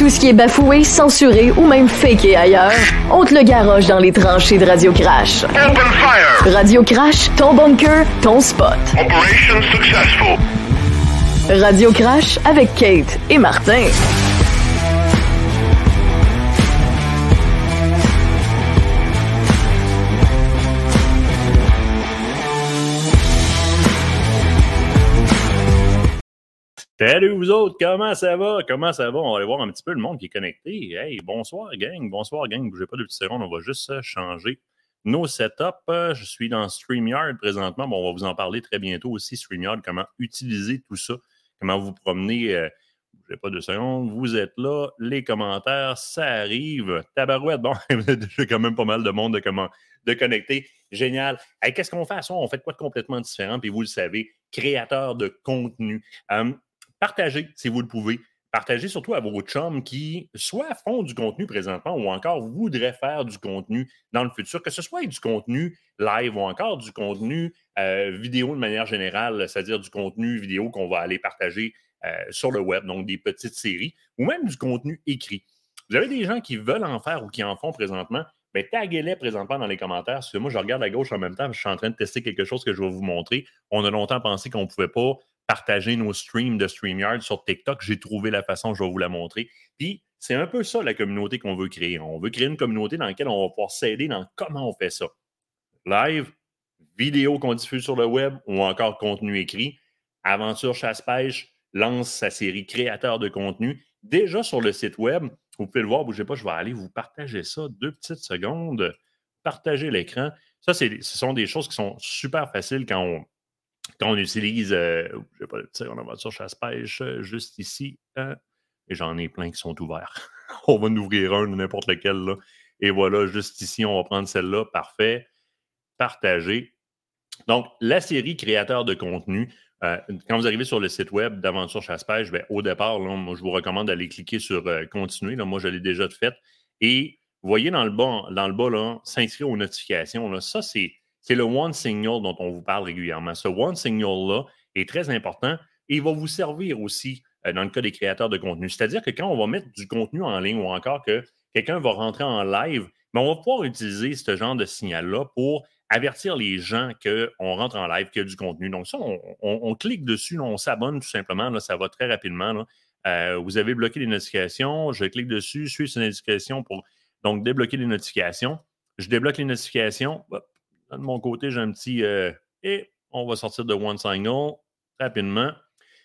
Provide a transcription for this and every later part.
Tout ce qui est bafoué, censuré ou même faké ailleurs, on te le garoche dans les tranchées de Radio Crash. Open fire! Radio Crash, ton bunker, ton spot. Operation successful. Radio Crash avec Kate et Martin. Salut vous autres, comment ça va? Comment ça va? On va aller voir un petit peu le monde qui est connecté. Hey, bonsoir gang, bonsoir gang, bougez pas de petites secondes, on va juste euh, changer nos setups. Euh, Je suis dans StreamYard présentement, bon, on va vous en parler très bientôt aussi, StreamYard, comment utiliser tout ça, comment vous promener. Euh, bougez pas de secondes, vous êtes là, les commentaires, ça arrive. Tabarouette, bon, déjà quand même pas mal de monde de, comment, de connecter. Génial. Hey, Qu'est-ce qu'on fait à ça? On fait quoi de complètement différent? Puis vous le savez, créateur de contenu. Euh, partagez si vous le pouvez. Partagez surtout à vos chums qui soit font du contenu présentement ou encore voudraient faire du contenu dans le futur, que ce soit du contenu live ou encore du contenu euh, vidéo de manière générale, c'est-à-dire du contenu vidéo qu'on va aller partager euh, sur le web, donc des petites séries, ou même du contenu écrit. Vous avez des gens qui veulent en faire ou qui en font présentement, bien, taguez-les présentement dans les commentaires. Parce que moi, je regarde à gauche en même temps, je suis en train de tester quelque chose que je vais vous montrer. On a longtemps pensé qu'on ne pouvait pas partager nos streams de StreamYard sur TikTok. J'ai trouvé la façon, je vais vous la montrer. Puis, c'est un peu ça la communauté qu'on veut créer. On veut créer une communauté dans laquelle on va pouvoir s'aider dans comment on fait ça. Live, vidéo qu'on diffuse sur le web ou encore contenu écrit. Aventure Chasse-Pêche lance sa série Créateur de contenu. Déjà sur le site web, vous pouvez le voir, bougez pas, je vais aller vous partager ça deux petites secondes. Partager l'écran. Ça, ce sont des choses qui sont super faciles quand on, quand on utilise, euh, je vais pas le dire, on voiture chasse-pêche, euh, juste ici, hein, et j'en ai plein qui sont ouverts. on va en ouvrir un n'importe lequel, là. Et voilà, juste ici, on va prendre celle-là, parfait. Partager. Donc, la série créateur de contenu, euh, quand vous arrivez sur le site web d'Aventure Chasse-Pêche, ben, au départ, moi, je vous recommande d'aller cliquer sur euh, Continuer. Moi, je l'ai déjà fait. Et vous voyez dans le bas, dans le bas s'inscrire aux notifications. Ça, c'est c'est le One Signal dont on vous parle régulièrement. Ce One Signal-là est très important et il va vous servir aussi euh, dans le cas des créateurs de contenu. C'est-à-dire que quand on va mettre du contenu en ligne ou encore que quelqu'un va rentrer en live, mais on va pouvoir utiliser ce genre de signal-là pour avertir les gens qu'on rentre en live, qu'il y a du contenu. Donc, ça, on, clique dessus, on s'abonne tout simplement. Ça va très rapidement. Euh, vous avez bloqué les notifications. Je clique dessus, suis ces notifications pour donc débloquer les notifications. Je débloque les notifications. De mon côté, j'ai un petit euh, et on va sortir de One Signal rapidement.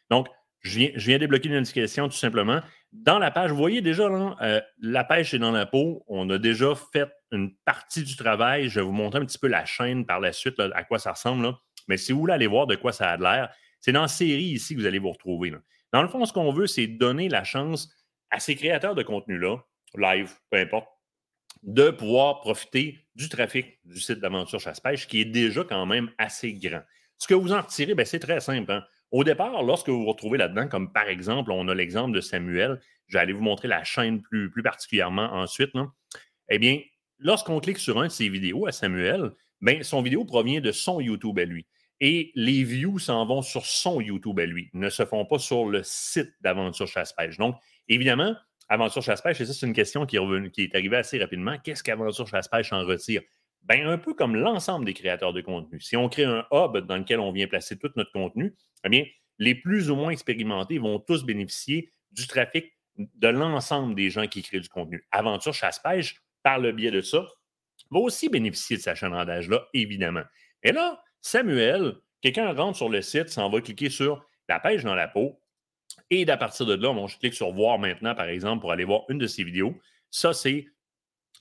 Donc, je viens, je viens débloquer les notifications tout simplement. Dans la page, vous voyez déjà, là, euh, la pêche est dans la peau. On a déjà fait une partie du travail. Je vais vous montrer un petit peu la chaîne par la suite, à quoi ça ressemble. Mais si vous voulez aller voir de quoi ça a l'air, c'est dans série ici que vous allez vous retrouver. Dans le fond, ce qu'on veut, c'est donner la chance à ces créateurs de contenu-là, live, peu importe, de pouvoir profiter du trafic du site d'aventure chasse-pêche qui est déjà quand même assez grand. Ce que vous en retirez, ben, c'est très simple. hein. Au départ, lorsque vous vous retrouvez là-dedans, comme par exemple, on a l'exemple de Samuel, je vais vous montrer la chaîne plus, particulièrement ensuite. Eh bien, lorsqu'on clique sur un de ses vidéos à Samuel, ben, son vidéo provient de son YouTube à lui. Et les views s'en vont sur son YouTube à lui, ne se font pas sur le site d'Aventure Chasse-Pêche. Donc, évidemment, Aventure Chasse-Pêche, et ça, c'est une question qui est, qui est arrivée assez rapidement. Qu'est-ce qu'Aventure Chasse-Pêche en retire? Ben, un peu comme l'ensemble des créateurs de contenu. Si on crée un hub dans lequel on vient placer tout notre contenu, eh bien, les plus ou moins expérimentés vont tous bénéficier du trafic de l'ensemble des gens qui créent du contenu. Aventure Chasse-Pêche, par le biais de ça, va aussi bénéficier de sa chaîne-là, évidemment. Et là, Samuel, quelqu'un rentre sur le site, s'en va cliquer sur la pêche dans la peau. Et à partir de là, bon, je clique sur voir maintenant, par exemple, pour aller voir une de ses vidéos. Ça, c'est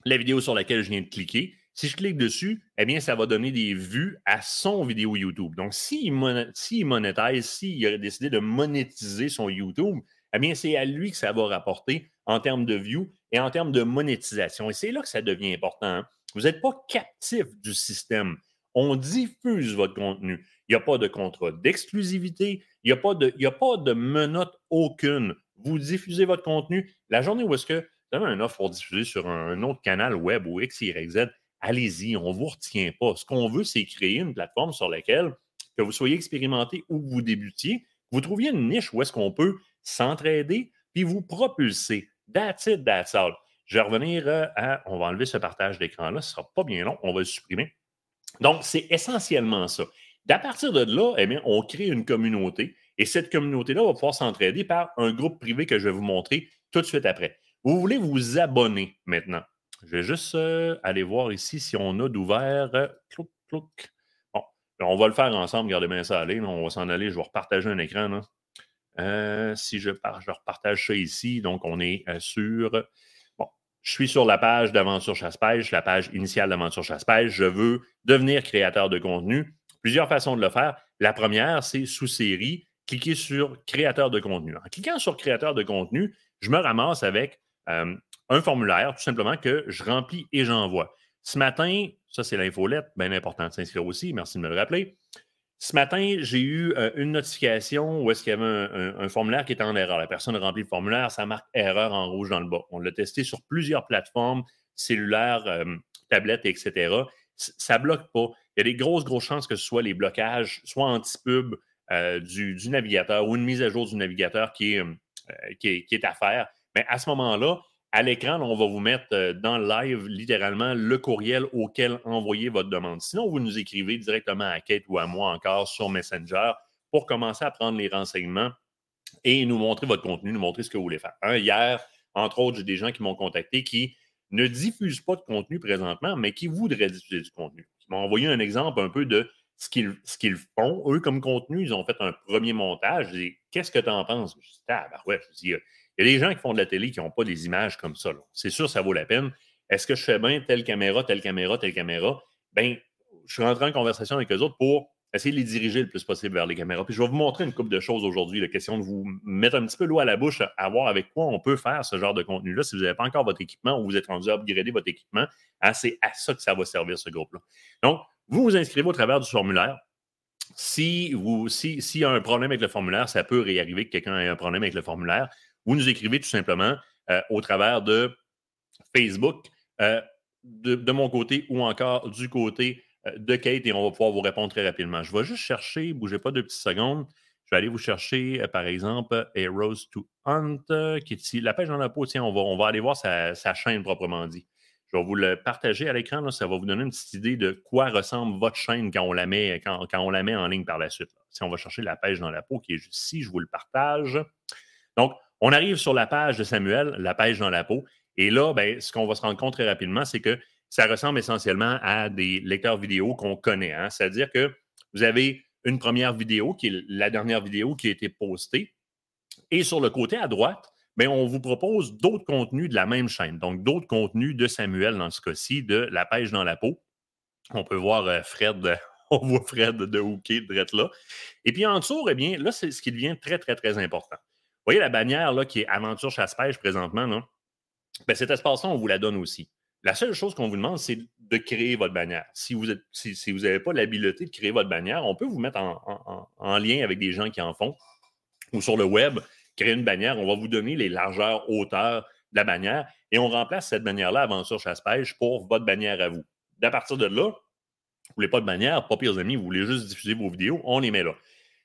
la vidéo sur laquelle je viens de cliquer. Si je clique dessus, eh bien, ça va donner des vues à son vidéo YouTube. Donc, s'il monétise, s'il a décidé de monétiser son YouTube, eh bien, c'est à lui que ça va rapporter en termes de views et en termes de monétisation. Et c'est là que ça devient important. hein. Vous n'êtes pas captif du système. On diffuse votre contenu. Il n'y a pas de contrat d'exclusivité. Il n'y a, pas de- il a pas de menotte aucune. Vous diffusez votre contenu. La journée où est-ce que vous avez un offre pour diffuser sur un, un autre canal web ou X, Y, Z, allez-y, on ne vous retient pas. Ce qu'on veut, c'est créer une plateforme sur laquelle, que vous soyez expérimenté ou que vous débutiez, vous trouviez une niche où est-ce qu'on peut s'entraider puis vous propulser That's it, that's all. Je vais revenir euh, à. On va enlever ce partage d'écran-là. Ce ne sera pas bien long. On va le supprimer. Donc, c'est essentiellement ça. À partir de là, eh bien, on crée une communauté et cette communauté-là va pouvoir s'entraider par un groupe privé que je vais vous montrer tout de suite après. Vous voulez vous abonner maintenant? Je vais juste euh, aller voir ici si on a d'ouvert. Euh, bon, on va le faire ensemble. Regardez bien ça aller. On va s'en aller. Je vais repartager un écran. Euh, si je, je repartage ça ici, donc on est sur. Bon, je suis sur la page d'Aventure Chasse-Pêche, la page initiale d'Aventure Chasse-Pêche. Je veux devenir créateur de contenu. Plusieurs façons de le faire. La première, c'est sous série. Cliquez sur créateur de contenu. En cliquant sur créateur de contenu, je me ramasse avec euh, un formulaire, tout simplement, que je remplis et j'envoie. Ce matin, ça c'est l'infolette, bien important de s'inscrire aussi, merci de me le rappeler. Ce matin, j'ai eu euh, une notification où est-ce qu'il y avait un, formulaire qui était en erreur. La personne a rempli le formulaire, ça marque erreur en rouge dans le bas. On l'a testé sur plusieurs plateformes, cellulaires, euh, tablettes, etc. Ça ne bloque pas il y a des grosses, grosses chances que ce soit les blocages, soit anti-pub euh, du, navigateur ou une mise à jour du navigateur qui est, euh, à faire. Mais à ce moment-là, à l'écran, on va vous mettre euh, dans le live littéralement le courriel auquel envoyer votre demande. Sinon, vous nous écrivez directement à Kate ou à moi encore sur Messenger pour commencer à prendre les renseignements et nous montrer votre contenu, nous montrer ce que vous voulez faire. hier, entre autres, j'ai des gens qui m'ont contacté qui ne diffusent pas de contenu présentement, mais qui voudraient diffuser du contenu m'ont envoyé un exemple un peu de ce qu'ils font. Eux, comme contenu, ils ont fait un premier montage. Je dis, qu'est-ce que tu en penses? Je dis, ah, ben ouais, je dis, il y a des gens qui font de la télé qui n'ont pas des images comme ça. C'est sûr, ça vaut la peine. Est-ce que je fais bien telle caméra, telle caméra, telle caméra? Bien, je suis rentré en conversation avec eux autres pour essayer de les diriger le plus possible vers les caméras. Puis je vais vous montrer une couple de choses aujourd'hui. La question de vous mettre un petit peu l'eau à la bouche, à voir avec quoi on peut faire ce genre de contenu-là. Si vous n'avez pas encore votre équipement ou vous êtes rendu à upgrader votre équipement, hein, c'est à ça que ça va servir ce groupe-là. Donc, vous vous inscrivez au travers du formulaire. Si vous, s'il y a un problème avec le formulaire, ça peut réarriver que quelqu'un ait un problème avec le formulaire. Vous nous écrivez tout simplement euh, au travers de Facebook, euh, de, mon côté ou encore du côté de Kate et on va pouvoir vous répondre très rapidement. Je vais juste chercher, bougez pas deux petites secondes. Je vais aller vous chercher, par exemple, Rose to Hunt, qui est ici. La page dans la peau, tiens, on va, aller voir sa chaîne proprement dit. Je vais vous le partager à l'écran. Ça va vous donner une petite idée de quoi ressemble votre chaîne quand on la met, quand, on la met en ligne par la suite. Si on va chercher la page dans la peau qui est juste ici, je vous le partage. Donc, on arrive sur la page de Samuel, la page dans la peau. Et là, ben, ce qu'on va se rendre compte très rapidement, c'est que ça ressemble essentiellement à des lecteurs vidéo qu'on connaît. Hein. C'est-à-dire que vous avez une première vidéo qui est la dernière vidéo qui a été postée. Et sur le côté à droite, mais on vous propose d'autres contenus de la même chaîne. Donc, d'autres contenus de Samuel dans ce cas-ci, de La pêche dans la peau. On peut voir euh, Fred, on voit Fred de Hooké de là. Et puis en dessous, eh bien, là, c'est ce qui devient très, très, très important. Vous voyez la bannière là, qui est Aventure Chasse-Pêche présentement, là? Ben, cet espace-là, on vous la donne aussi. La seule chose qu'on vous demande, c'est de créer votre bannière. Si vous n'avez pas l'habileté de créer votre bannière, on peut vous mettre en, lien avec des gens qui en font ou sur le web créer une bannière, on va vous donner les largeurs, hauteurs de la bannière et on remplace cette bannière-là Aventure Chasse-Pêche pour votre bannière à vous. À partir de là, vous voulez pas de bannière, pas pire amis, vous voulez juste diffuser vos vidéos, on les met là.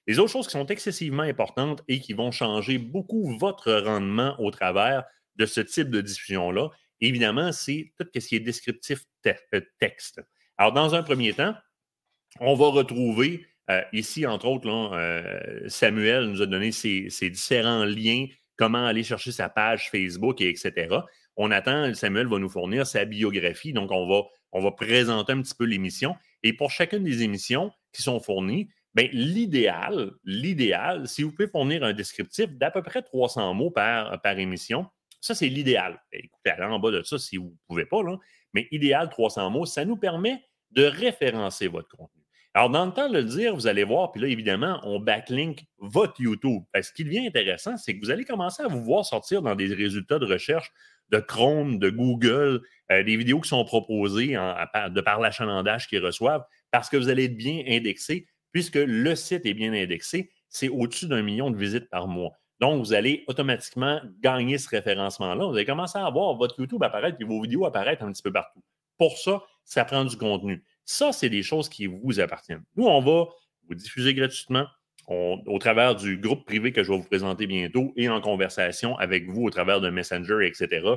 Les autres choses qui sont excessivement importantes et qui vont changer beaucoup votre rendement au travers de ce type de diffusion-là, évidemment, c'est tout ce qui est descriptif euh, texte. Alors, dans un premier temps, on va retrouver euh, ici, entre autres, euh, Samuel nous a donné ses, différents liens, comment aller chercher sa page Facebook, et etc. On attend, Samuel va nous fournir sa biographie, donc on va, on va présenter un petit peu l'émission. Et pour chacune des émissions qui sont fournies, ben, l'idéal, l'idéal, si vous pouvez fournir un descriptif d'à peu près 300 mots par, par émission, ça, c'est l'idéal. Écoutez, allez en bas de ça si vous ne pouvez pas, mais idéal 300 mots, ça nous permet de référencer votre contenu. Alors, dans le temps de le dire, vous allez voir, puis là, évidemment, on backlink votre YouTube. ce qui devient intéressant, c'est que vous allez commencer à vous voir sortir dans des résultats de recherche de Chrome, de Google, euh, des vidéos qui sont proposées de par l'achalandage qu'ils reçoivent, parce que vous allez être bien indexé, puisque le site est bien indexé. C'est au-dessus d'un million de visites par mois. Donc, vous allez automatiquement gagner ce référencement-là. Vous allez commencer à voir votre YouTube apparaître et vos vidéos apparaître un petit peu partout. Pour ça, ça prend du contenu. Ça, c'est des choses qui vous appartiennent. Nous, on va vous diffuser gratuitement. au travers du groupe privé que je vais vous présenter bientôt et en conversation avec vous au travers de Messenger, etc.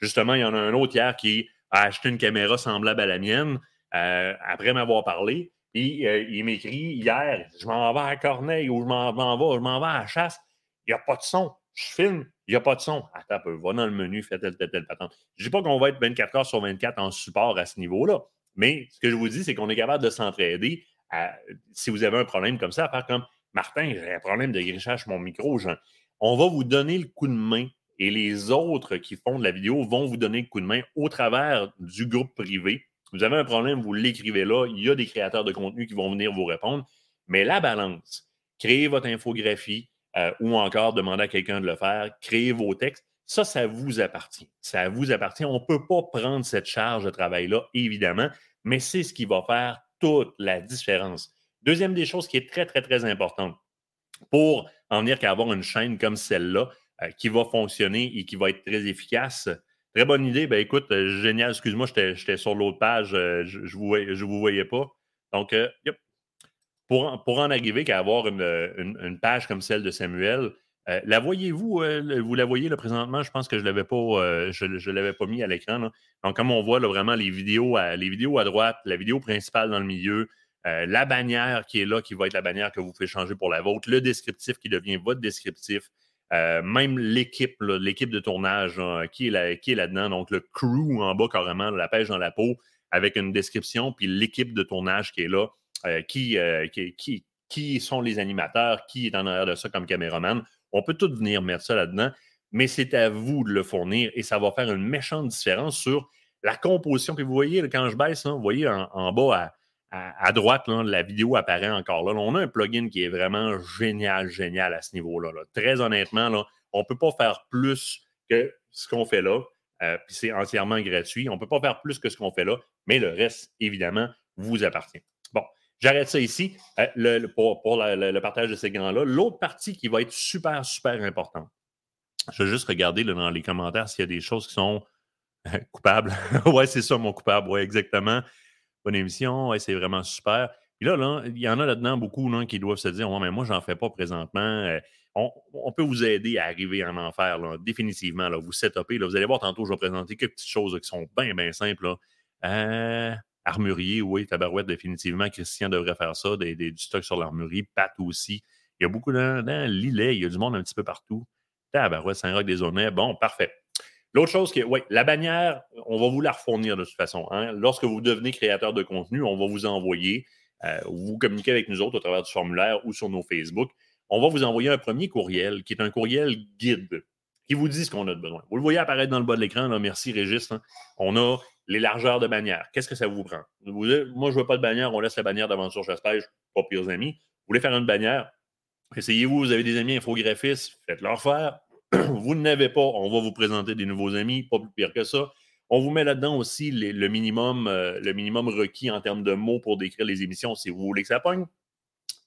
Justement, il y en a un autre hier qui a acheté une caméra semblable à la mienne euh, après m'avoir parlé. Et euh, il m'écrit hier Je m'en vais à Corneille ou je m'en vais, je m'en vais à chasse. N'y a pas de son. Je filme, il n'y a pas de son. Attends un peu, va dans le menu, fais telle, telle, telle patente. Je ne dis pas qu'on va être 24 heures sur 24 en support à ce niveau-là. Mais ce que je vous dis, c'est qu'on est capable de s'entraider. si vous avez un problème comme ça, à faire comme Martin, j'ai un problème de grichage mon micro. On va vous donner le coup de main et les autres qui font de la vidéo vont vous donner le coup de main au travers du groupe privé. Vous avez un problème, vous l'écrivez là. Il y a des créateurs de contenu qui vont venir vous répondre. Mais la balance, créez votre infographie euh, ou encore demander à quelqu'un de le faire, créez vos textes. Ça, ça vous appartient. Ça vous appartient. On ne peut pas prendre cette charge de travail-là, évidemment, mais c'est ce qui va faire toute la différence. Deuxième des choses qui est très, très, très importante pour en venir qu'à avoir une chaîne comme celle-là euh, qui va fonctionner et qui va être très efficace. Très bonne idée. Ben écoute, euh, génial. Excuse-moi, j'étais sur l'autre page. Je ne vous, vous, voyais pas. Donc, pour, en arriver qu'à avoir une, une, page comme celle de Samuel, la voyez-vous? vous la voyez là, présentement? Je pense que je ne l'avais l'avais pas mis à l'écran. Donc, comme on voit là, vraiment les vidéos, à, droite, la vidéo principale dans le milieu, euh, la bannière qui est là, qui va être la bannière que vous pouvez changer pour la vôtre, le descriptif qui devient votre descriptif, euh, même l'équipe, l'équipe de tournage qui est, là, qui est là-dedans, donc le crew en bas carrément, la pêche dans la peau, avec une description, puis l'équipe de tournage qui est là, euh, qui, qui, sont les animateurs, qui est en arrière de ça comme caméraman. On peut tout venir mettre ça là-dedans, mais c'est à vous de le fournir et ça va faire une méchante différence sur la composition. Puis vous voyez, quand je baisse, vous voyez en bas à à, droite, la vidéo apparaît encore là. On a un plugin qui est vraiment génial, génial à ce niveau-là. Très honnêtement, on ne peut pas faire plus que ce qu'on fait là. Euh, puis c'est entièrement gratuit. On ne peut pas faire plus que ce qu'on fait là, mais le reste, évidemment, vous appartient. J'arrête ça ici euh, pour, le partage de ces grands-là. L'autre partie qui va être super, super importante. Je vais juste regarder dans les commentaires s'il y a des choses qui sont coupables. ouais, c'est ça, mon coupable. Oui, exactement bonne émission, c'est vraiment super. Puis là, il y en a là-dedans beaucoup qui doivent se dire ouais, mais moi, j'en fais pas présentement. Euh, on, peut vous aider à arriver en enfer, définitivement. Vous setupez. Là, vous allez voir tantôt, je vais présenter quelques petites choses qui sont bien, bien simples. Euh, armurier, oui, tabarouette, définitivement. Christian devrait faire ça, des, du stock sur l'armurerie. Pat aussi. Il y a beaucoup dans, dans l'îlet, il y a du monde un petit peu partout. Tabarouette, Saint-Roch des. Bon, parfait. L'autre chose, que, oui, la bannière, on va vous la refournir de toute façon. Hein. Lorsque vous devenez créateur de contenu, on va vous envoyer, euh, vous communiquez avec nous autres au travers du formulaire ou sur nos Facebook. On va vous envoyer un premier courriel qui est un courriel guide qui vous dit ce qu'on a de besoin. Vous le voyez apparaître dans le bas de l'écran. Merci, Régis. Hein. On a les largeurs de bannière. Qu'est-ce que ça vous prend? Moi, je ne veux pas de bannière. On laisse la bannière d'aventure chasse-pêche. Pas pires amis. Vous voulez faire une bannière? Essayez-vous. Vous avez des amis infographistes. Faites-leur faire vous n'avez pas, on va vous présenter des nouveaux amis, pas plus pire que ça. On vous met là-dedans aussi le, minimum, euh, le minimum requis en termes de mots pour décrire les émissions si vous voulez que ça pogne.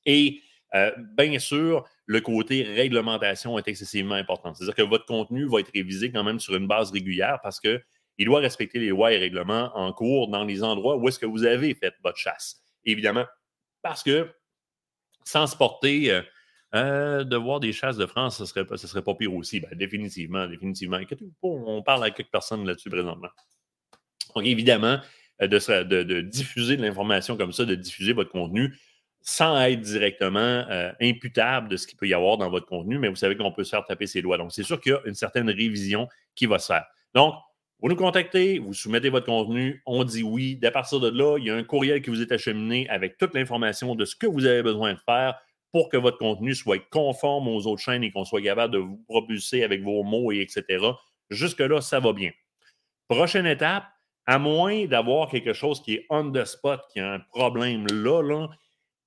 Et euh, bien sûr, le côté réglementation est excessivement important. C'est-à-dire que votre contenu va être révisé quand même sur une base régulière parce qu'il doit respecter les lois et règlements en cours dans les endroits où est-ce que vous avez fait votre chasse. Évidemment, parce que sans se porter euh, euh, de voir des chasses de France, ce serait, ce serait pas pire aussi. Ben, définitivement, définitivement. On parle à quelques personnes là-dessus présentement. Donc, évidemment, euh, de, diffuser de l'information comme ça, de diffuser votre contenu sans être directement euh, imputable de ce qu'il peut y avoir dans votre contenu, mais vous savez qu'on peut se faire taper ses doigts. Donc, c'est sûr qu'il y a une certaine révision qui va se faire. Donc, vous nous contactez, vous soumettez votre contenu, on dit oui. À partir de là, il y a un courriel qui vous est acheminé avec toute l'information de ce que vous avez besoin de faire pour que votre contenu soit conforme aux autres chaînes et qu'on soit capable de vous propulser avec vos mots et etc. Jusque-là, ça va bien. Prochaine étape, à moins d'avoir quelque chose qui est on the spot, qui a un problème là,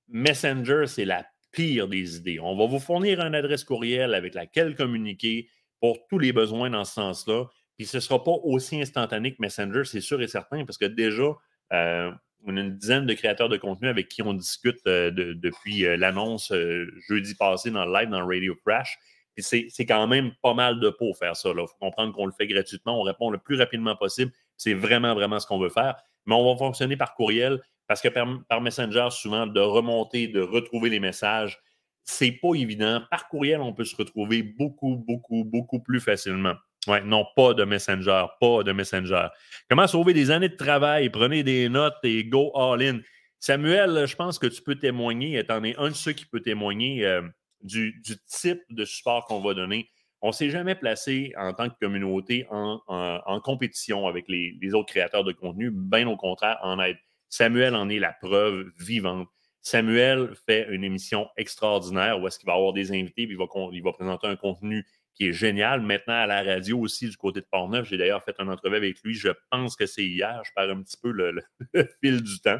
Messenger, c'est la pire des idées. On va vous fournir une adresse courriel avec laquelle communiquer pour tous les besoins dans ce sens-là. Puis ce ne sera pas aussi instantané que Messenger, c'est sûr et certain, parce que déjà, euh, on a une dizaine de créateurs de contenu avec qui on discute euh, depuis euh, l'annonce jeudi passé dans le live dans Radio Crash. c'est quand même pas mal de peau faire ça. Il faut comprendre qu'on le fait gratuitement, on répond le plus rapidement possible. C'est vraiment, vraiment ce qu'on veut faire. Mais on va fonctionner par courriel parce que par, Messenger, souvent, de remonter, de retrouver les messages, c'est pas évident. Par courriel, on peut se retrouver beaucoup, beaucoup, beaucoup plus facilement. Ouais, non, pas de Messenger, pas de Messenger. Comment sauver des années de travail? Prenez des notes et go all in. Samuel, je pense que tu peux témoigner, étant donné un de ceux qui peut témoigner euh, du, type de support qu'on va donner. On ne s'est jamais placé en tant que communauté en, compétition avec les, autres créateurs de contenu, bien au contraire, en aide. Samuel en est la preuve vivante. Samuel fait une émission extraordinaire où est-ce qu'il va avoir des invités, puis il va, présenter un contenu qui est génial. Maintenant, à la radio aussi, du côté de Portneuf, j'ai d'ailleurs fait un entrevue avec lui. Je pense que c'est hier. Je perds un petit peu le, fil du temps.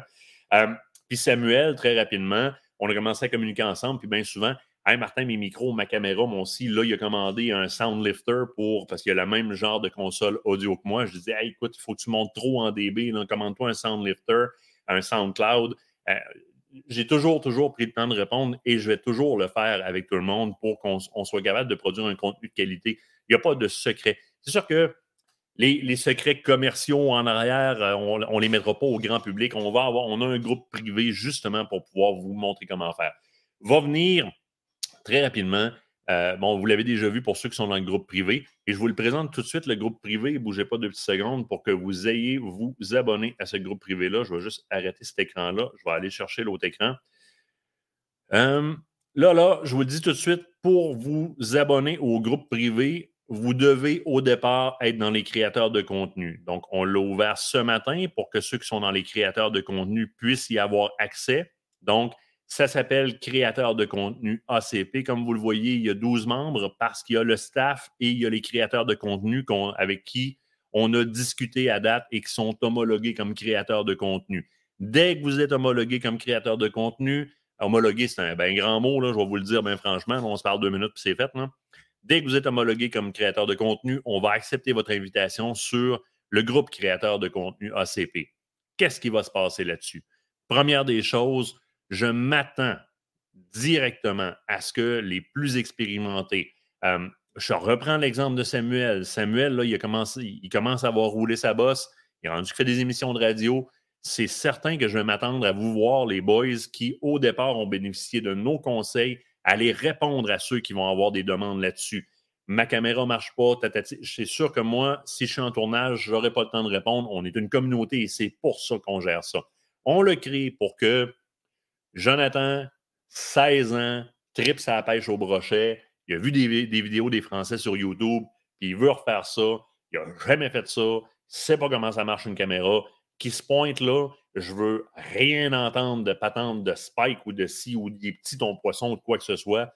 Euh, puis Samuel, très rapidement, on a commencé à communiquer ensemble. Puis bien souvent, Hey Martin, mes micros, ma caméra, mon aussi, là, il a commandé un sound lifter pour, parce qu'il a le même genre de console audio que moi. Je disais, écoute, il faut que tu montes trop en DB, commande-toi un sound lifter, un SoundCloud. Euh, j'ai toujours, toujours pris le temps de répondre et je vais toujours le faire avec tout le monde pour qu'on soit capable de produire un contenu de qualité. Il n'y a pas de secret. C'est sûr que les, secrets commerciaux en arrière, euh, on ne les mettra pas au grand public. On va avoir, on a un groupe privé justement pour pouvoir vous montrer comment faire. Va venir très rapidement euh, bon, vous l'avez déjà vu pour ceux qui sont dans le groupe privé. Et je vous le présente tout de suite, le groupe privé. Bougez pas deux petites secondes pour que vous ayez vous abonner à ce groupe privé-là. Je vais juste arrêter cet écran-là. Je vais aller chercher l'autre écran. Euh, là, là, je vous le dis tout de suite, pour vous abonner au groupe privé, vous devez au départ être dans les créateurs de contenu. Donc, on l'a ouvert ce matin pour que ceux qui sont dans les créateurs de contenu puissent y avoir accès. Donc, ça s'appelle créateur de contenu ACP. Comme vous le voyez, il y a 12 membres parce qu'il y a le staff et il y a les créateurs de contenu avec qui on a discuté à date et qui sont homologués comme créateurs de contenu. Dès que vous êtes homologué comme créateur de contenu, homologué, c'est un ben grand mot, là, je vais vous le dire bien franchement, on se parle deux minutes puis c'est fait. Dès que vous êtes homologué comme créateur de contenu, on va accepter votre invitation sur le groupe créateur de contenu ACP. Qu'est-ce qui va se passer là-dessus? Première des choses, je m'attends directement à ce que les plus expérimentés, je reprends l'exemple de Samuel. Samuel, là, il, commence à avoir roulé sa bosse, il a rendu fait des émissions de radio. C'est certain que je vais m'attendre à vous voir, les boys, qui au départ ont bénéficié de nos conseils, aller répondre à ceux qui vont avoir des demandes là-dessus. Ma caméra ne marche pas, c'est sûr que moi, si je suis en tournage, je n'aurai pas le temps de répondre. On est une communauté et c'est pour ça qu'on gère ça. On le crée pour que Jonathan, 16 ans, tripe sa pêche au brochet. Il a vu des, vidéos des Français sur YouTube, puis il veut refaire ça. Il n'a jamais fait ça. Il ne sait pas comment ça marche une caméra. Qui se pointe là, je veux rien entendre de patente de Spike ou de si ou des petits ton poisson ou quoi que ce soit.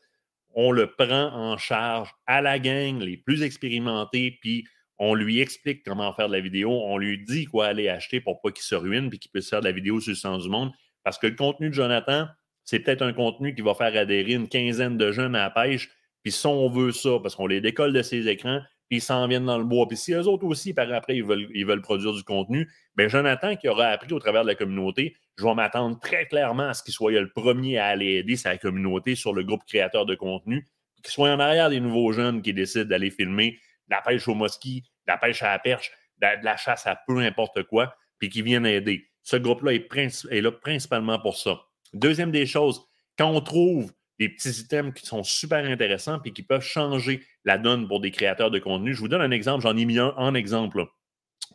On le prend en charge à la gang, les plus expérimentés, puis on lui explique comment faire de la vidéo. On lui dit quoi aller acheter pour pas qu'il se ruine puis qu'il puisse faire de la vidéo sur le sens du monde. Parce que le contenu de Jonathan, c'est peut-être un contenu qui va faire adhérer une quinzaine de jeunes à la pêche. Puis si on veut ça, parce qu'on les décolle de ces écrans, puis ils s'en viennent dans le bois. Puis si eux autres aussi, par après, ils veulent, ils veulent produire du contenu, bien Jonathan, qui aura appris au travers de la communauté, je vais m'attendre très clairement à ce qu'il soit le premier à aller aider sa communauté sur le groupe créateur de contenu, qu'il soit en arrière des nouveaux jeunes qui décident d'aller filmer de la pêche au mosquit, de la pêche à la perche, de la chasse à peu importe quoi, puis qui viennent aider. Ce groupe-là est, là principalement pour ça. Deuxième des choses, quand on trouve des petits items qui sont super intéressants et qui peuvent changer la donne pour des créateurs de contenu, je vous donne un exemple, j'en ai mis un en exemple.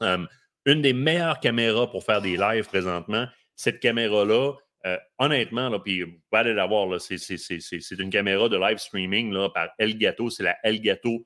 Une des meilleures caméras pour faire des lives présentement, cette caméra-là, euh, honnêtement, là, puis vous aller la voir, c'est une caméra de live streaming là, par Elgato, c'est la Elgato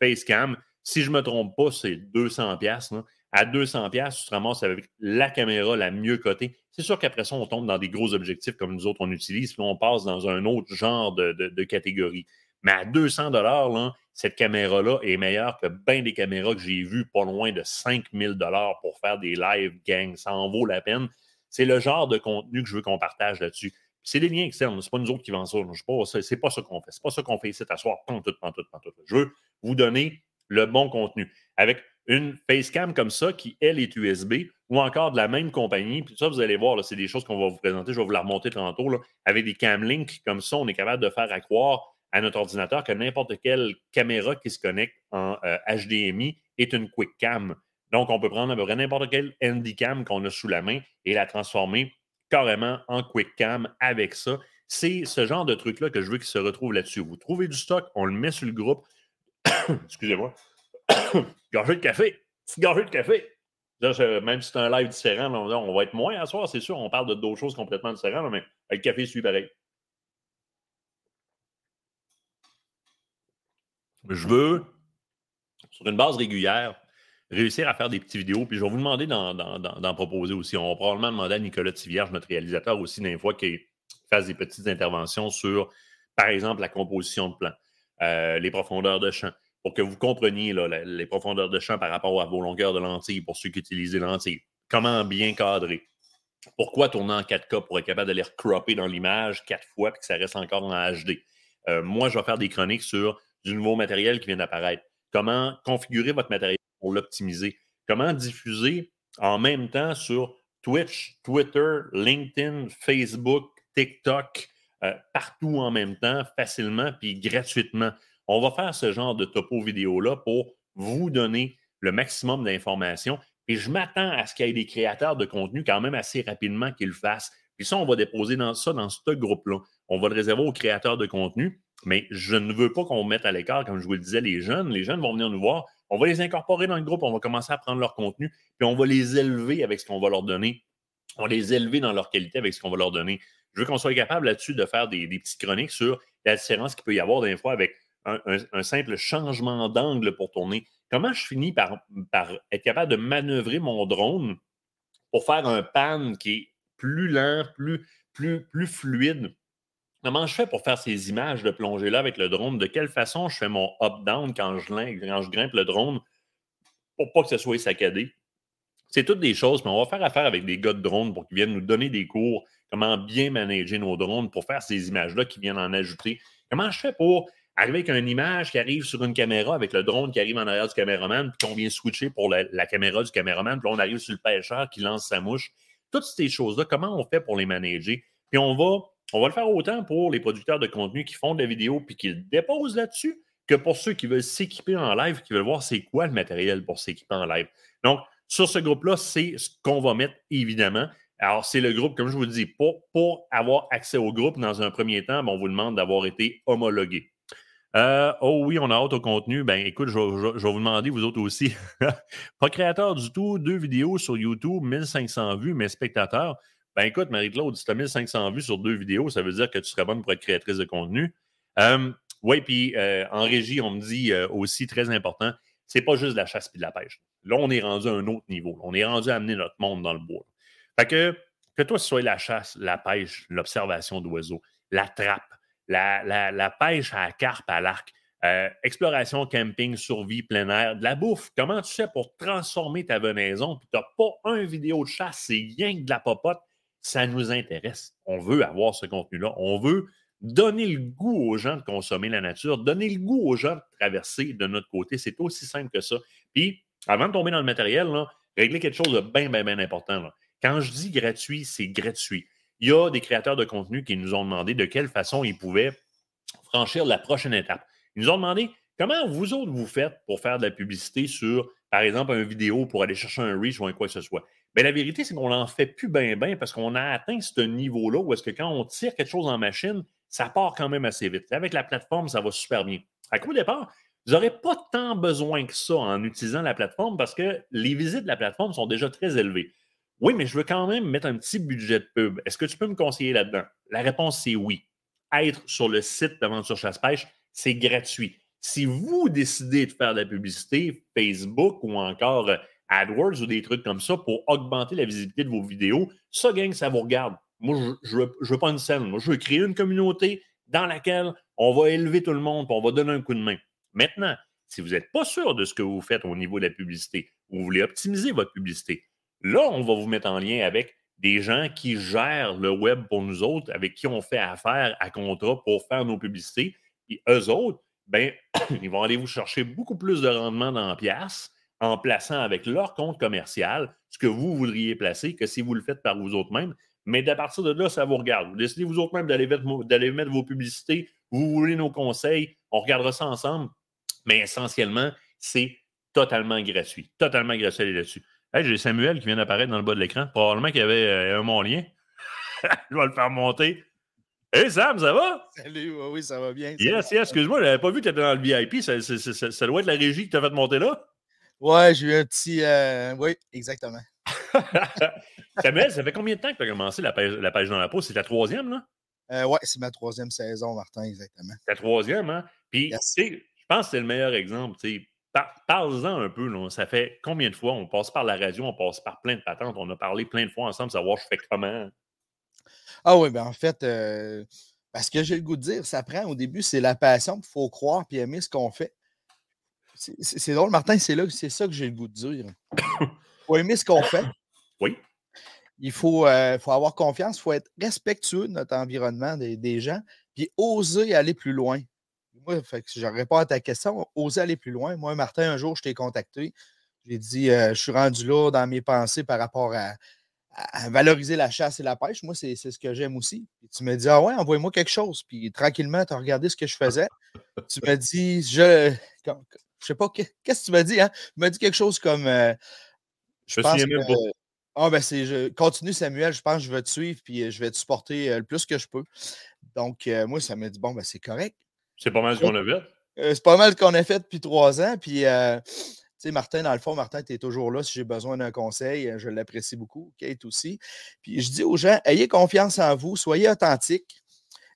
Facecam. Si je ne me trompe pas, c'est 200$. À 200$, tu te ramasses avec la caméra la mieux cotée. C'est sûr qu'après ça, on tombe dans des gros objectifs comme nous autres on utilise, puis on passe dans un autre genre de, catégorie. Mais à 200 dollars, cette caméra-là est meilleure que bien des caméras que j'ai vues pas loin de 5000 dollars pour faire des live gang. Ça en vaut la peine. C'est le genre de contenu que je veux qu'on partage là-dessus. C'est des liens externes, c'est pas nous autres qui vendent ça. C'est pas ça qu'on fait. C'est pas ça qu'on fait ici à soir, pantoute, pantoute, pantoute. Je veux vous donner le bon contenu. Avec une facecam comme ça qui, elle, est USB ou encore de la même compagnie. Puis ça, vous allez voir, c'est des choses qu'on va vous présenter. Je vais vous la remonter tantôt. Là. Avec des camlinks comme ça, on est capable de faire accroire à notre ordinateur que n'importe quelle caméra qui se connecte en HDMI euh, est une quick cam. Donc, on peut prendre à peu près n'importe quelle handycam qu'on a sous la main et la transformer carrément en quick cam avec ça. C'est ce genre de truc-là que je veux qu'il se retrouve là-dessus. Vous trouvez du stock, on le met sur le groupe. Excusez-moi. gorgée de café. Petite gorgée de café. même si c'est un live différent, on va être moins à soir, c'est sûr. On parle de d'autres choses complètement différentes, mais le café suit pareil. Je veux, sur une base régulière, réussir à faire des petites vidéos. Puis je vais vous demander d'en proposer aussi. On va probablement demander à Nicolas Tivierge, notre réalisateur aussi, d'un fois, qu'il fasse des petites interventions sur, par exemple, la composition de plan, euh, les profondeurs de champ, pour que vous compreniez les profondeurs de champ par rapport à vos longueurs de lentilles pour ceux qui utilisent les lentilles. Comment bien cadrer? Pourquoi tourner en 4K pour être capable de les recropper dans l'image quatre fois et que ça reste encore en HD? Euh, moi, je vais faire des chroniques sur du nouveau matériel qui vient d'apparaître. Comment configurer votre matériel pour l'optimiser? Comment diffuser en même temps sur Twitch, Twitter, LinkedIn, Facebook, TikTok, euh, partout en même temps, facilement puis gratuitement? On va faire ce genre de topo vidéo-là pour vous donner le maximum d'informations. Et je m'attends à ce qu'il y ait des créateurs de contenu quand même assez rapidement qu'ils le fassent. Puis ça, on va déposer dans ça dans ce groupe-là. On va le réserver aux créateurs de contenu, mais je ne veux pas qu'on mette à l'écart, comme je vous le disais, les jeunes. Les jeunes vont venir nous voir. On va les incorporer dans le groupe, on va commencer à prendre leur contenu, puis on va les élever avec ce qu'on va leur donner. On va les élever dans leur qualité avec ce qu'on va leur donner. Je veux qu'on soit capable là-dessus de faire des, petites chroniques sur la différence qu'il peut y avoir des fois avec un, simple changement d'angle pour tourner. Comment je finis par, être capable de manœuvrer mon drone pour faire un pan qui est plus lent, plus, plus, plus fluide? Comment je fais pour faire ces images de plongée-là avec le drone? De quelle façon je fais mon up-down quand je, quand je grimpe le drone pour pas que ce soit saccadé? C'est toutes des choses, mais on va faire affaire avec des gars de drone pour qu'ils viennent nous donner des cours, comment bien manager nos drones pour faire ces images-là qui viennent en ajouter. Comment je fais pour arriver avec une image qui arrive sur une caméra, avec le drone qui arrive en arrière du caméraman, puis qu'on vient switcher pour la, caméra du caméraman, puis on arrive sur le pêcheur qui lance sa mouche. Toutes ces choses-là, comment on fait pour les manager? Puis on va on va le faire autant pour les producteurs de contenu qui font de la vidéo puis qui déposent là-dessus que pour ceux qui veulent s'équiper en live, qui veulent voir c'est quoi le matériel pour s'équiper en live. Donc, sur ce groupe-là, c'est ce qu'on va mettre évidemment. Alors, c'est le groupe, comme je vous le dis, pour, pour avoir accès au groupe dans un premier temps, ben, on vous demande d'avoir été homologué. Euh, oh oui, on a hâte au contenu. Ben écoute, je, vais vous demander, vous autres aussi. Pas créateur du tout, deux vidéos sur YouTube, 1500 vues, mes spectateurs. Ben écoute, Marie-Claude, si tu as 1500 vues sur deux vidéos, ça veut dire que tu serais bonne pour être créatrice de contenu. Euh, oui, puis euh, en régie, on me dit aussi très important, c'est pas juste de la chasse et de la pêche. Là, on est rendu à un autre niveau. On est rendu à amener notre monde dans le bois. Fait que, que toi, ce soit la chasse, la pêche, l'observation d'oiseaux, la trappe, la, pêche à carpe, à l'arc, exploration, camping, survie, plein air, de la bouffe. Comment tu fais pour transformer ta venaison? Puis tu n'as pas un vidéo de chasse, c'est rien que de la popote? Ça nous intéresse. On veut avoir ce contenu-là. On veut donner le goût aux gens de consommer la nature, donner le goût aux gens de traverser de notre côté. C'est aussi simple que ça. Puis, avant de tomber dans le matériel, régler quelque chose de bien, bien, bien important. Quand je dis gratuit, c'est gratuit. Il y a des créateurs de contenu qui nous ont demandé de quelle façon ils pouvaient franchir la prochaine étape. Ils nous ont demandé comment vous autres vous faites pour faire de la publicité sur, par exemple, une vidéo pour aller chercher un reach ou un quoi que ce soit. Mais la vérité, c'est qu'on n'en fait plus bien, bien parce qu'on a atteint ce niveau-là où est-ce que quand on tire quelque chose en machine, ça part quand même assez vite. Avec la plateforme, ça va super bien. À coup départ, vous n'aurez pas tant besoin que ça en utilisant la plateforme parce que les visites de la plateforme sont déjà très élevées. Oui, mais je veux quand même mettre un petit budget de pub. Est-ce que tu peux me conseiller là-dedans? La réponse, c'est oui. Être sur le site d'Aventure Chasse-Pêche, c'est gratuit. Si vous décidez de faire de la publicité, Facebook ou encore euh, AdWords ou des trucs comme ça pour augmenter la visibilité de vos vidéos, ça, gang, ça vous regarde. Moi, je ne veux, pas une scène. Moi, je veux créer une communauté dans laquelle on va élever tout le monde et on va donner un coup de main. Maintenant, si vous n'êtes pas sûr de ce que vous faites au niveau de la publicité, ou vous voulez optimiser votre publicité, là, on va vous mettre en lien avec des gens qui gèrent le web pour nous autres, avec qui on fait affaire à contrat pour faire nos publicités. Et eux autres, ben, ils vont aller vous chercher beaucoup plus de rendement dans la pièce en plaçant avec leur compte commercial ce que vous voudriez placer que si vous le faites par vous autres mêmes. Mais à partir de là, ça vous regarde. Vous décidez vous autres mêmes d'aller mettre, vos publicités, vous voulez nos conseils, on regardera ça ensemble. Mais essentiellement, c'est totalement gratuit. Totalement gratuit là-dessus. J'ai Samuel qui vient d'apparaître dans le bas de l'écran. Probablement qu'il y avait euh, un mon lien. Je vais le faire monter. Hey Sam, ça va? Salut, oui, oui, ça va bien. Yes, yes, excuse-moi, je n'avais pas vu que tu étais dans le VIP. Ça, ça, ça, ça, doit être la régie qui t'a fait monter là? Ouais, j'ai eu un petit. Euh... Oui, exactement. Samuel, ça fait combien de temps que tu as commencé la page, la page dans la peau? C'est ta troisième, là? Euh, oui, c'est ma troisième saison, Martin, exactement. Ta troisième, hein? Puis, tu sais, je pense que c'est le meilleur exemple. Par, Parle-en un peu. Ça fait combien de fois on passe par la radio, on passe par plein de patentes, on a parlé plein de fois ensemble, savoir je fais comment? Ah oui, ben en fait, euh, parce que j'ai le goût de dire, ça prend au début, c'est la passion, il faut croire puis aimer ce qu'on fait. C'est drôle, Martin, c'est là c'est ça que j'ai le goût de dire. Il faut aimer ce qu'on fait. Oui. Il faut, euh, faut avoir confiance, il faut être respectueux de notre environnement, des, des gens, puis oser aller plus loin. Moi, fait que je réponds à ta question, oser aller plus loin. Moi, Martin, un jour, je t'ai contacté. J'ai dit, euh, je suis rendu là dans mes pensées par rapport à, valoriser la chasse et la pêche. Moi, c'est ce que j'aime aussi. Puis tu me dis, ah ouais, envoie-moi quelque chose. Puis tranquillement, tu as regardé ce que je faisais. tu me dis, je. Je sais pas, qu'est-ce que tu m'as dit, hein? Tu m'as dit quelque chose comme. Euh, je, pense que, ah, ben c'est. Je, continue, Samuel, je pense que je vais te suivre, puis euh, je vais te supporter le plus que je peux. Donc, moi, ça m'a dit, bon, ben c'est correct. C'est pas mal ce qu'on a fait. c'est pas mal ce qu'on a fait depuis trois ans. Puis, tu sais, Martin, dans le fond, Martin, tu es toujours là si j'ai besoin d'un conseil. Euh, je l'apprécie beaucoup. Kate aussi. Puis je dis aux gens, ayez confiance en vous, soyez authentique.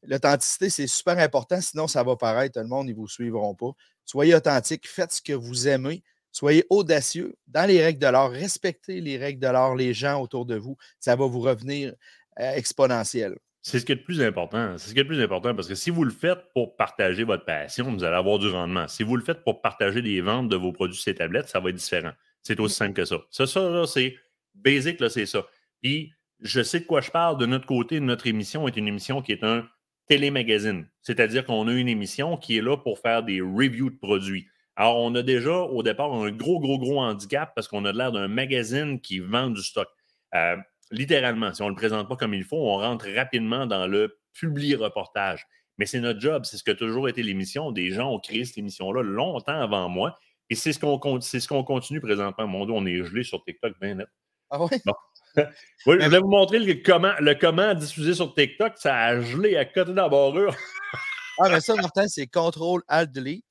L'authenticité, c'est super important, sinon ça va paraître, le monde, ils ne vous suivront pas. Soyez authentique, faites ce que vous aimez, soyez audacieux dans les règles de l'art, respectez les règles de l'art, les gens autour de vous, ça va vous revenir euh, exponentiel. C'est ce qui est le plus important. C'est ce qui est le plus important parce que si vous le faites pour partager votre passion, vous allez avoir du rendement. Si vous le faites pour partager des ventes de vos produits sur ces tablettes, ça va être différent. C'est aussi simple que ça. Ça, ça, là, c'est basic, là, c'est ça. Puis, je sais de quoi je parle de notre côté. Notre émission est une émission qui est un télémagazine. C'est-à-dire qu'on a une émission qui est là pour faire des reviews de produits. Alors, on a déjà au départ un gros, gros, gros handicap parce qu'on a l'air d'un magazine qui vend du stock. Euh, littéralement, si on ne le présente pas comme il faut, on rentre rapidement dans le publi-reportage. Mais c'est notre job, c'est ce que a toujours été l'émission. Des gens ont créé cette émission-là longtemps avant moi. Et c'est ce qu'on ce qu'on continue présentement. Mon Dieu, on est gelé sur TikTok bien net. Ah oui? oui, je vais vous montrer le comment, le comment diffuser sur TikTok. Ça a gelé à côté de la barrure. ah, mais ça, Martin, c'est Contrôle Alt Delete.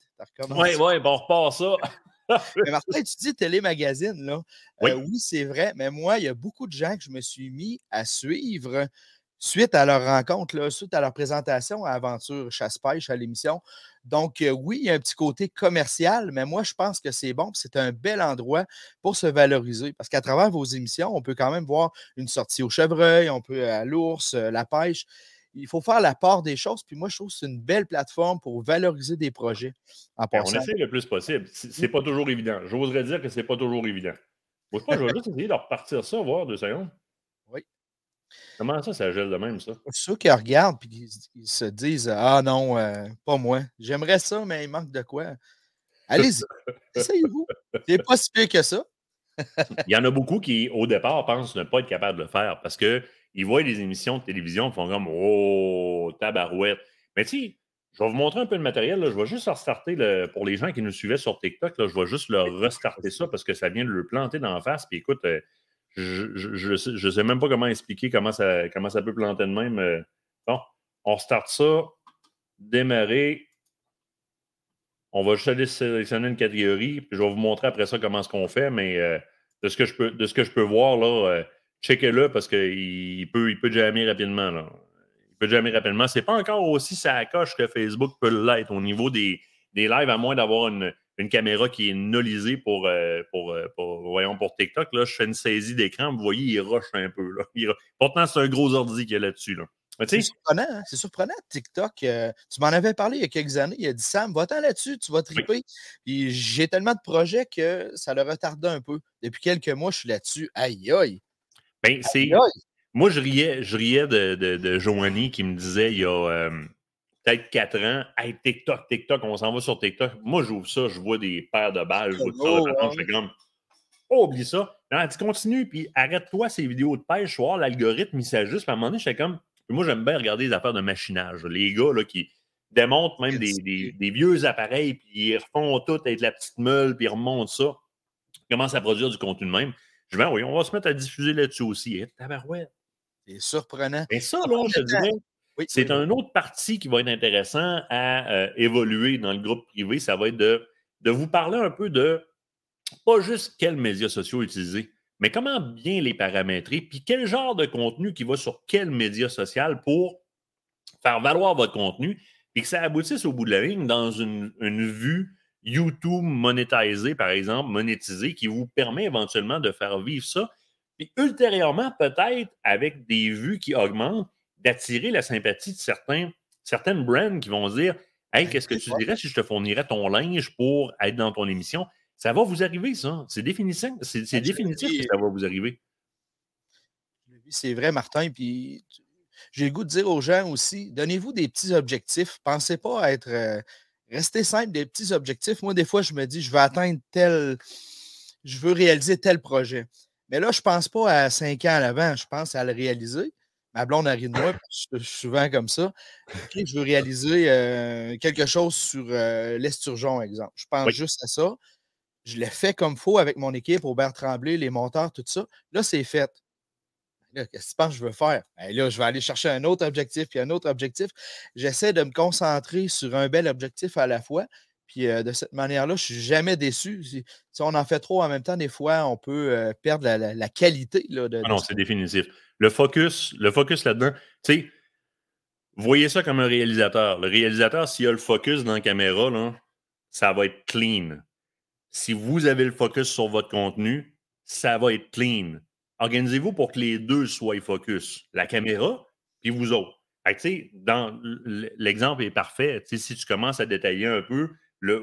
Oui, oui, bon, on repart ça mais Martin, tu dis télémagazine, là. Euh, oui, c'est vrai, mais moi, il y a beaucoup de gens que je me suis mis à suivre suite à leur rencontre, là, suite à leur présentation à Aventure Chasse-Pêche à l'émission. Donc, euh, oui, il y a un petit côté commercial, mais moi, je pense que c'est bon. C'est un bel endroit pour se valoriser parce qu'à travers vos émissions, on peut quand même voir une sortie au chevreuil, on peut à l'ours, euh, la pêche il faut faire la part des choses. Puis moi, je trouve que c'est une belle plateforme pour valoriser des projets. En ben, on essaie le plus possible. C'est pas toujours évident. J'oserais dire que c'est pas toujours évident. Moi, je, je vais juste essayer de repartir ça, voir deux secondes. Oui. Comment ça, ça gèle de même, ça? Ceux qui regardent et qui se disent Ah non, euh, pas moi. J'aimerais ça, mais il manque de quoi. Allez-y. Essayez-vous. C'est pas si pire que ça. il y en a beaucoup qui, au départ, pensent ne pas être capable de le faire parce que ils voient des émissions de télévision, ils font comme Oh, tabarouette. Mais tu je vais vous montrer un peu le matériel. Là. Je vais juste restarter le, pour les gens qui nous suivaient sur TikTok. Là, je vais juste leur restarter ça parce que ça vient de le planter dans la face. Puis écoute, euh, je ne sais, même pas comment expliquer comment ça, comment ça peut planter de même. Euh. Bon, on restart ça. Démarrer. On va juste aller sélectionner une catégorie. Puis je vais vous montrer après ça comment ce qu'on fait. Mais euh, de, ce que je peux, de ce que je peux voir, là checkez-le parce qu'il peut, il peut jamais rapidement. Là. Il peut jamais rapidement. C'est pas encore aussi ça coche que Facebook peut l'être au niveau des, des lives, à moins d'avoir une, une, caméra qui est nolisée pour, euh, pour, euh, pour, voyons, pour TikTok. Là, je fais une saisie d'écran, vous voyez, il rush un peu. Là. Pourtant, c'est un gros ordi qu'il y a là-dessus. Là. C'est surprenant, hein? c'est surprenant, TikTok. Euh, tu m'en avais parlé il y a quelques années. Il a dit Sam, va-t'en là-dessus, tu vas triper. J'ai tellement de projets que ça le retardait un peu. Depuis quelques mois, je suis là-dessus. Aïe, aïe. Ben, c'est. Moi, je riais, je riais de, de, de Joanie qui me disait il y a euh, peut-être quatre ans Hey, TikTok, TikTok, on s'en va sur TikTok. Moi, j'ouvre ça, je vois des paires de balles, je vois oh, ça. Je fais comme Oh, oublie ça. Non, tu continues, puis arrête-toi ces vidéos de pêche, voir l'algorithme, il s'ajuste. à un moment donné, je fais comme. moi, j'aime bien regarder les affaires de machinage. Les gars là, qui démontent même des, des, des, vieux appareils, puis ils refont tout avec la petite meule, puis ils remontent ça. Ils commencent à produire du contenu de même. Je oui, on va se mettre à diffuser là-dessus aussi. Eh, tabarouette. C'est surprenant. Mais ça, là, je te dirais, c'est un autre parti qui va être intéressant à euh, évoluer dans le groupe privé. Ça va être de, de vous parler un peu de pas juste quels médias sociaux utiliser, mais comment bien les paramétrer, puis quel genre de contenu qui va sur quel média social pour faire valoir votre contenu, et que ça aboutisse au bout de la ligne dans une, une vue YouTube monétisée, par exemple, monétisée, qui vous permet éventuellement de faire vivre ça. Puis ultérieurement, peut-être avec des vues qui augmentent, d'attirer la sympathie de certains, certaines brands qui vont dire Hey, qu'est-ce que tu dirais si je te fournirais ton linge pour être dans ton émission? Ça va vous arriver, ça. C'est définitif, c'est, ben, définitif que ça va vous arriver. C'est vrai, Martin. Puis j'ai le goût de dire aux gens aussi, donnez-vous des petits objectifs. Pensez pas à être. Euh, restez simple, des petits objectifs. Moi, des fois, je me dis, je veux atteindre tel. Je veux réaliser tel projet. Mais là, je ne pense pas à cinq ans à l'avant, je pense à le réaliser. Ma blonde arrive de moi, je suis souvent comme ça. je veux réaliser euh, quelque chose sur euh, l'esturgeon, exemple. Je pense juste à ça. Je l'ai fait comme faut avec mon équipe, Aubert Tremblay, les monteurs, tout ça. Là, c'est fait. Qu'est-ce que tu penses que je veux faire? Ben là, je vais aller chercher un autre objectif, puis un autre objectif. J'essaie de me concentrer sur un bel objectif à la fois. Puis euh, de cette manière-là, je ne suis jamais déçu. Si, on en fait trop en même temps, des fois, on peut perdre la, qualité. Là, de, ah non, c'est définitif le focus, le focus là-dedans, tu sais, voyez ça comme un réalisateur. Le réalisateur, s'il a le focus dans la caméra, là, ça va être clean. Si vous avez le focus sur votre contenu, ça va être clean. Organisez-vous pour que les deux soient focus. La caméra, puis vous autres. dans l'exemple est parfait. si tu commences à détailler un peu le,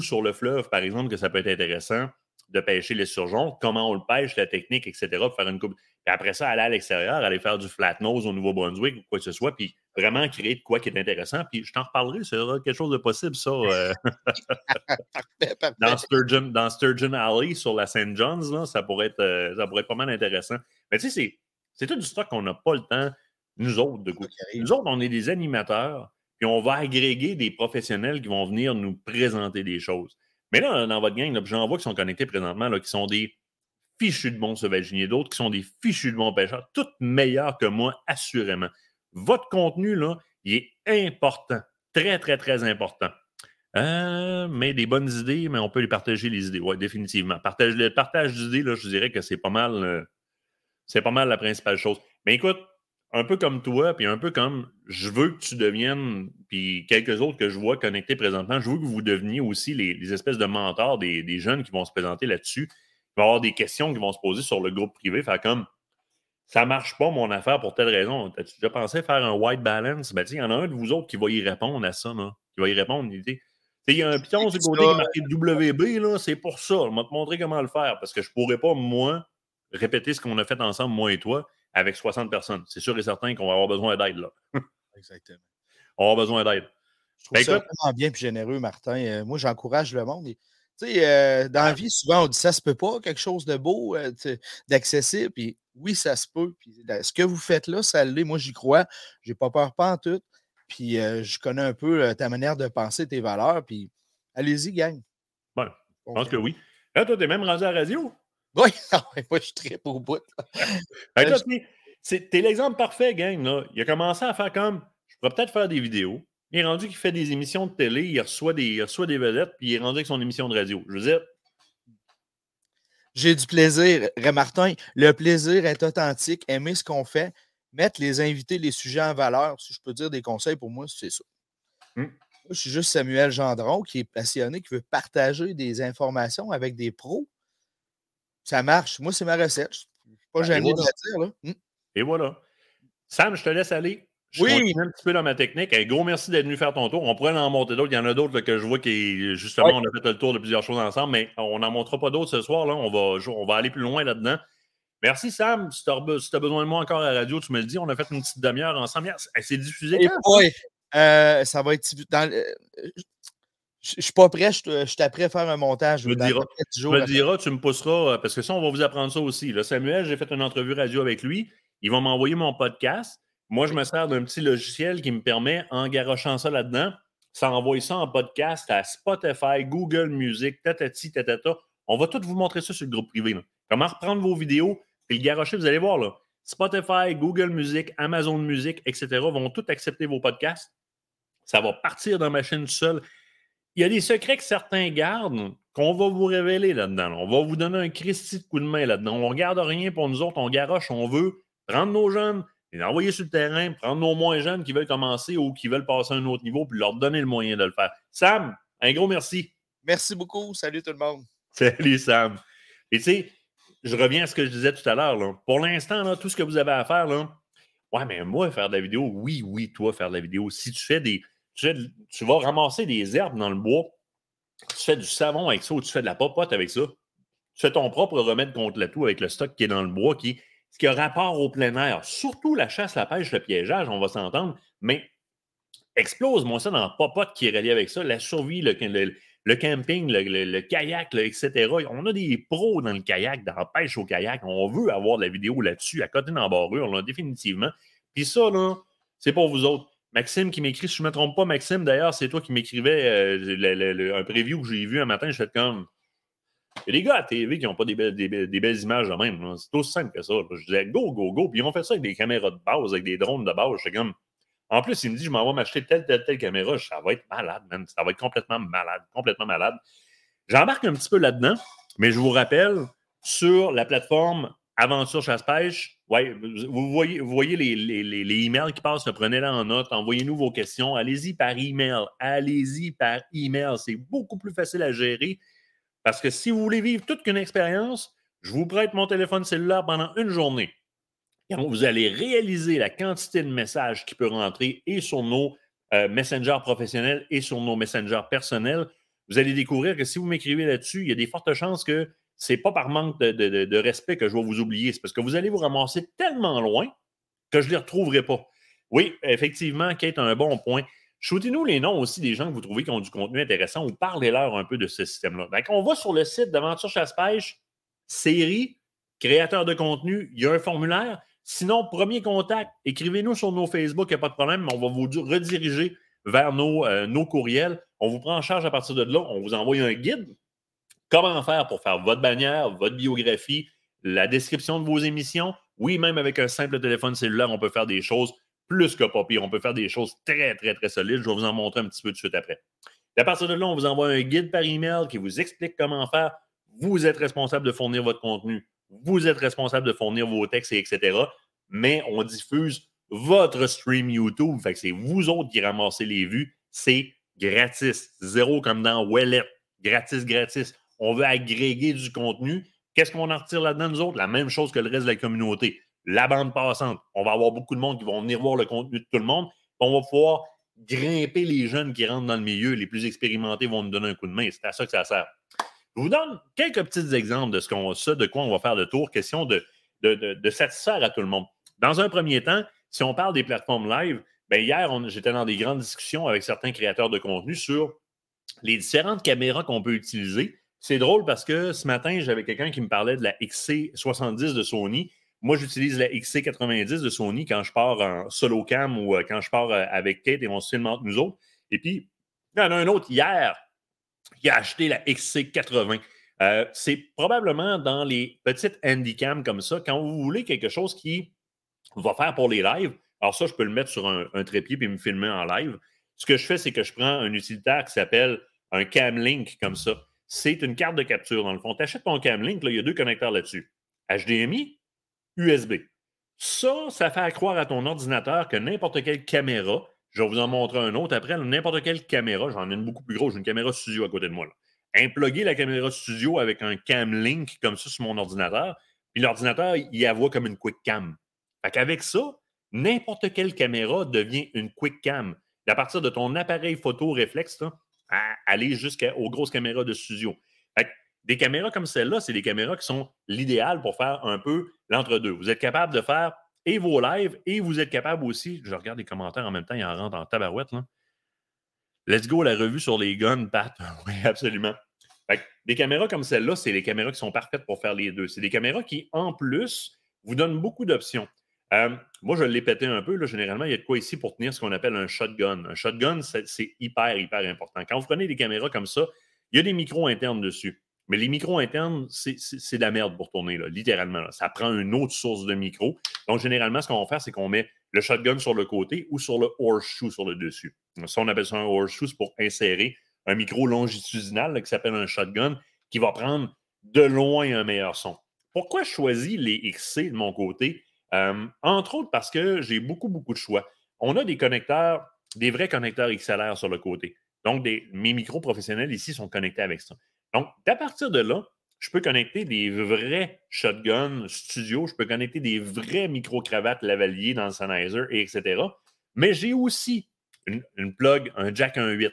sur le fleuve, par exemple, que ça peut être intéressant de pêcher les surgeons, comment on le pêche, la technique, etc., pour faire une coupe. Puis après ça, aller à l'extérieur, aller faire du flat nose au Nouveau-Brunswick ou quoi que ce soit, puis vraiment créer de quoi qui est intéressant. Puis je t'en reparlerai, c'est quelque chose de possible, ça. Euh, dans, Sturgeon, dans Sturgeon Alley, sur la St. John's, là, ça, pourrait être, euh, ça pourrait être pas mal intéressant. Mais tu sais, c'est tout du stock qu'on n'a pas le temps, nous autres, de goûter. Nous autres, on est des animateurs, puis on va agréger des professionnels qui vont venir nous présenter des choses. Mais là, dans votre gang, j'en vois qui sont connectés présentement, là, qui sont des fichus de bons sauvaginiers, d'autres qui sont des fichus de bons pêcheurs, toutes meilleurs que moi, assurément. Votre contenu, là, il est important. Très, très, très important. Euh, mais des bonnes idées, mais on peut les partager, les idées. Oui, définitivement. Partage, le partage d'idées, je dirais que c'est pas mal. Euh, c'est pas mal la principale chose. Mais écoute, un peu comme toi, puis un peu comme je veux que tu deviennes, puis quelques autres que je vois connectés présentement, je veux que vous deveniez aussi les, espèces de mentors des, des, jeunes qui vont se présenter là-dessus. Il va y avoir des questions qui vont se poser sur le groupe privé. Faire comme ça marche pas mon affaire pour telle raison. As-tu déjà pensé faire un white balance? Ben, il y en a un de vous autres qui va y répondre à ça, là, qui va y répondre. Il y a un piton du côté qui est marqué WB, c'est pour ça. Je vais te montrer comment le faire parce que je ne pourrais pas, moi, répéter ce qu'on a fait ensemble, moi et toi, avec 60 personnes. C'est sûr et certain qu'on va avoir besoin d'aide là. Exactement. On va avoir besoin d'aide. Je trouve ben, ça vraiment bien et généreux, Martin. Euh, moi, j'encourage le monde. Tu sais, euh, dans la vie, souvent, on dit ça se peut pas, quelque chose de beau, euh, d'accessible. Puis oui, ça se peut. Puis ce que vous faites là, ça l'est. Moi, j'y crois. J'ai pas peur, pas en tout. Puis je connais un peu ta manière de penser, tes valeurs. Puis allez-y, gang. Bon, je pense que oui. Là, toi, t'es même rendu à la radio? Oui, ah moi, je très au bout. T'es l'exemple parfait, gang. Là. Il a commencé à faire comme je pourrais peut-être faire des vidéos. Il est rendu qu'il fait des émissions de télé, il reçoit des, reçoit des vedettes, puis il est rendu avec son émission de radio. Je veux dire. J'ai du plaisir, Martin. Le plaisir est authentique. Aimer ce qu'on fait, mettre les invités, les sujets en valeur. Si je peux dire des conseils pour moi, c'est ça. Hum. Moi, je suis juste Samuel Gendron qui est passionné, qui veut partager des informations avec des pros. Ça marche. Moi, c'est ma recette. Je ne suis pas ben, gêné de dire. Là. Hum. Et voilà. Sam, je te laisse aller. Je oui. un petit peu dans ma technique. Un gros merci d'être venu faire ton tour. On pourrait en monter d'autres. Il y en a d'autres que je vois qui, justement, on a fait le tour de plusieurs choses ensemble, mais on n'en montrera pas d'autres ce soir. Là. On, va, on va aller plus loin là-dedans. Merci, Sam. Si tu as, besoin de moi encore à la radio, tu me le dis. On a fait une petite demi-heure ensemble. C'est diffusé. oui, euh, ça va être. Dans, je ne suis pas prêt, je, suis à faire un montage. Tu me, diras, tu me diras, tu me pousseras, euh, parce que ça, on va vous apprendre ça aussi. Là, Samuel, j'ai fait une entrevue radio avec lui. Il va m'envoyer mon podcast. Moi, je me sers d'un petit logiciel qui me permet, en garochant ça là-dedans, ça envoie ça en podcast à Spotify, Google Music, tatati, tatata. On va tout vous montrer ça sur le groupe privé. Comment reprendre vos vidéos et le garocher, vous allez voir, là. Spotify, Google Music, Amazon Music, etc. vont tout accepter vos podcasts. Ça va partir dans ma chaîne seule. Il y a des secrets que certains gardent qu'on va vous révéler là-dedans. On va vous donner un Christy de coup de main là-dedans. On ne regarde rien pour nous autres, on garoche, on veut prendre nos jeunes, les envoyer sur le terrain, prendre nos moins jeunes qui veulent commencer ou qui veulent passer à un autre niveau, puis leur donner le moyen de le faire. Sam, un gros merci. Merci beaucoup. Salut tout le monde. Salut Sam. Et tu sais, je reviens à ce que je disais tout à l'heure. Pour l'instant, tout ce que vous avez à faire, là, ouais, mais moi, faire de la vidéo, oui, oui, toi, faire de la vidéo. Si tu fais des. Tu, tu vas ramasser des herbes dans le bois, tu fais du savon avec ça ou tu fais de la popote avec ça. Tu fais ton propre remède contre la toux avec le stock qui est dans le bois, qui, qui a rapport au plein air. Surtout la chasse, la pêche, le piégeage, on va s'entendre, mais explose-moi ça dans popote qui est relié avec ça, la survie, le, le camping, le, kayak, etc. On a des pros dans le kayak, dans la pêche au kayak. On veut avoir de la vidéo là-dessus, à côté d'embarrure, là, définitivement. Puis ça, là, c'est pour vous autres. Maxime qui m'écrit, si je ne me trompe pas, Maxime, d'ailleurs, c'est toi qui m'écrivais euh, un preview que j'ai vu un matin. Je fais comme. Il y a des gars à TV qui n'ont pas des belles, images de même. C'est aussi simple que ça. Je disais go, go, go. Puis ils ont fait ça avec des caméras de base, avec des drones de base. Comme. En plus, il me dit, je m'en vais m'acheter telle, telle, telle caméra. Ça va être malade, man. Ça va être complètement malade, complètement malade. J'embarque un petit peu là-dedans, mais je vous rappelle, sur la plateforme Aventure Chasse-Pêche, ouais, vous voyez, les, les, emails qui passent, prenez-les en note, envoyez-nous vos questions, allez-y par email, allez-y par email, c'est beaucoup plus facile à gérer parce que si vous voulez vivre toute qu'une expérience, je vous prête mon téléphone cellulaire pendant une journée vous allez réaliser la quantité de messages qui peut rentrer et sur nos euh, messengers professionnels et sur nos messengers personnels. Vous allez découvrir que si vous m'écrivez là-dessus, il y a des fortes chances que ce n'est pas par manque de, respect que je vais vous oublier. C'est parce que vous allez vous ramasser tellement loin que je ne les retrouverai pas. Oui, effectivement, Kate a un bon point. Shootez-nous les noms aussi des gens que vous trouvez qui ont du contenu intéressant ou parlez-leur un peu de ce système-là. On va sur le site d'Aventure Chasse-Pêche, série, créateur de contenu, il y a un formulaire. Sinon, premier contact, écrivez-nous sur nos Facebook, il n'y a pas de problème, on va vous rediriger vers nos, euh, nos courriels. On vous prend en charge à partir de là. On vous envoie un guide. Comment faire pour faire votre bannière, votre biographie, la description de vos émissions? Oui, même avec un simple téléphone cellulaire, on peut faire des choses plus que pas. On peut faire des choses très, très, très solides. Je vais vous en montrer un petit peu tout de suite après. à partir de là, on vous envoie un guide par email qui vous explique comment faire. Vous êtes responsable de fournir votre contenu vous êtes responsable de fournir vos textes, et etc. Mais on diffuse votre stream YouTube. Fait que c'est vous autres qui ramassez les vues. C'est gratis. Zéro comme dans Wallet. Gratis, gratis. On veut agréger du contenu. Qu'est-ce qu'on en retire là-dedans, nous autres? La même chose que le reste de la communauté. La bande passante. On va avoir beaucoup de monde qui vont venir voir le contenu de tout le monde. On va pouvoir grimper les jeunes qui rentrent dans le milieu. Les plus expérimentés vont nous donner un coup de main. C'est à ça que ça sert. Je vous donne quelques petits exemples de ce, qu'on, de quoi on va faire le tour, question de, de, satisfaire à tout le monde. Dans un premier temps, si on parle des plateformes live, bien hier, j'étais dans des grandes discussions avec certains créateurs de contenu sur les différentes caméras qu'on peut utiliser. C'est drôle parce que ce matin, j'avais quelqu'un qui me parlait de la XC70 de Sony. Moi, j'utilise la XC90 de Sony quand je pars en solo cam ou euh, quand je pars euh, avec Kate et on se filme entre nous autres. Et puis, il y en a un autre hier qui a acheté la XC80. Euh, c'est probablement dans les petites handycams comme ça, quand vous voulez quelque chose qui va faire pour les lives. Alors, ça, je peux le mettre sur un, trépied et me filmer en live. Ce que je fais, c'est que je prends un utilitaire qui s'appelle un Camlink comme ça. C'est une carte de capture, dans le fond. Tu achètes ton Camlink, là, il y a deux connecteurs là-dessus HDMI, USB. Ça, ça fait croire à ton ordinateur que n'importe quelle caméra je vais vous en montrer un autre après. N'importe quelle caméra, j'en ai une beaucoup plus grosse, j'ai une caméra studio à côté de moi. Là. la caméra studio avec un cam link comme ça sur mon ordinateur, puis l'ordinateur, il la voit comme une quick cam. Fait qu'avec ça, n'importe quelle caméra devient une quick cam. à partir de ton appareil photo réflexe, à aller jusqu'aux grosses caméras de studio. Fait des caméras comme celle-là, c'est des caméras qui sont l'idéal pour faire un peu l'entre-deux. Vous êtes capable de faire et vos lives, et vous êtes capable aussi, je regarde les commentaires en même temps, il en rentre en tabarouette. Là. Let's go, la revue sur les guns, Pat. oui, absolument. des caméras comme celle-là, c'est les caméras qui sont parfaites pour faire les deux. C'est des caméras qui, en plus, vous donnent beaucoup d'options. Euh, moi, je l'ai pété un peu. Là, généralement, il y a de quoi ici pour tenir ce qu'on appelle un shotgun. Un shotgun, c'est hyper, hyper important. Quand vous prenez des caméras comme ça, il y a des micros internes dessus. Mais les micros internes, c'est de la merde pour tourner, là, littéralement. Ça prend une autre source de micro. Donc, généralement, ce qu'on va faire, c'est qu'on met le shotgun sur le côté ou sur le horseshoe sur le dessus. Ça, on appelle ça un horseshoe, c'est pour insérer un micro longitudinal qui s'appelle un shotgun qui va prendre de loin un meilleur son. Pourquoi je choisis les XC de mon côté? Euh, entre autres parce que j'ai beaucoup, beaucoup de choix. On a des connecteurs, des vrais connecteurs XLR sur le côté. Donc, mes micros professionnels ici sont connectés avec ça. Donc, à partir de là, je peux connecter des vrais shotguns studio, je peux connecter des vrais micro-cravates lavalier dans le Sennheiser, et etc. Mais j'ai aussi une, plug, un jack 1.8.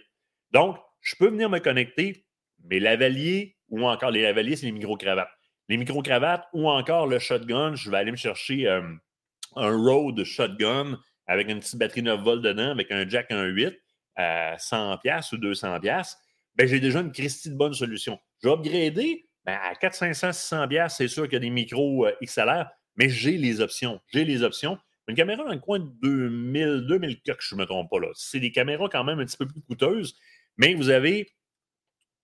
Donc, je peux venir me connecter mes lavaliers ou encore les lavaliers, c'est les micro-cravates. Les micro-cravates ou encore le shotgun, je vais aller me chercher euh, un Rode shotgun avec une petite batterie 9 volts dedans, avec un jack 1.8 à 100$ ou 200$. Ben, j'ai déjà une Christie de bonne solution. Je vais upgrader ben, à 400, 500, 600 c'est sûr qu'il y a des micros euh, XLR, mais j'ai les options. J'ai les options. Une caméra dans le coin de 2000, 2000 je ne me trompe pas là. C'est des caméras quand même un petit peu plus coûteuses, mais vous avez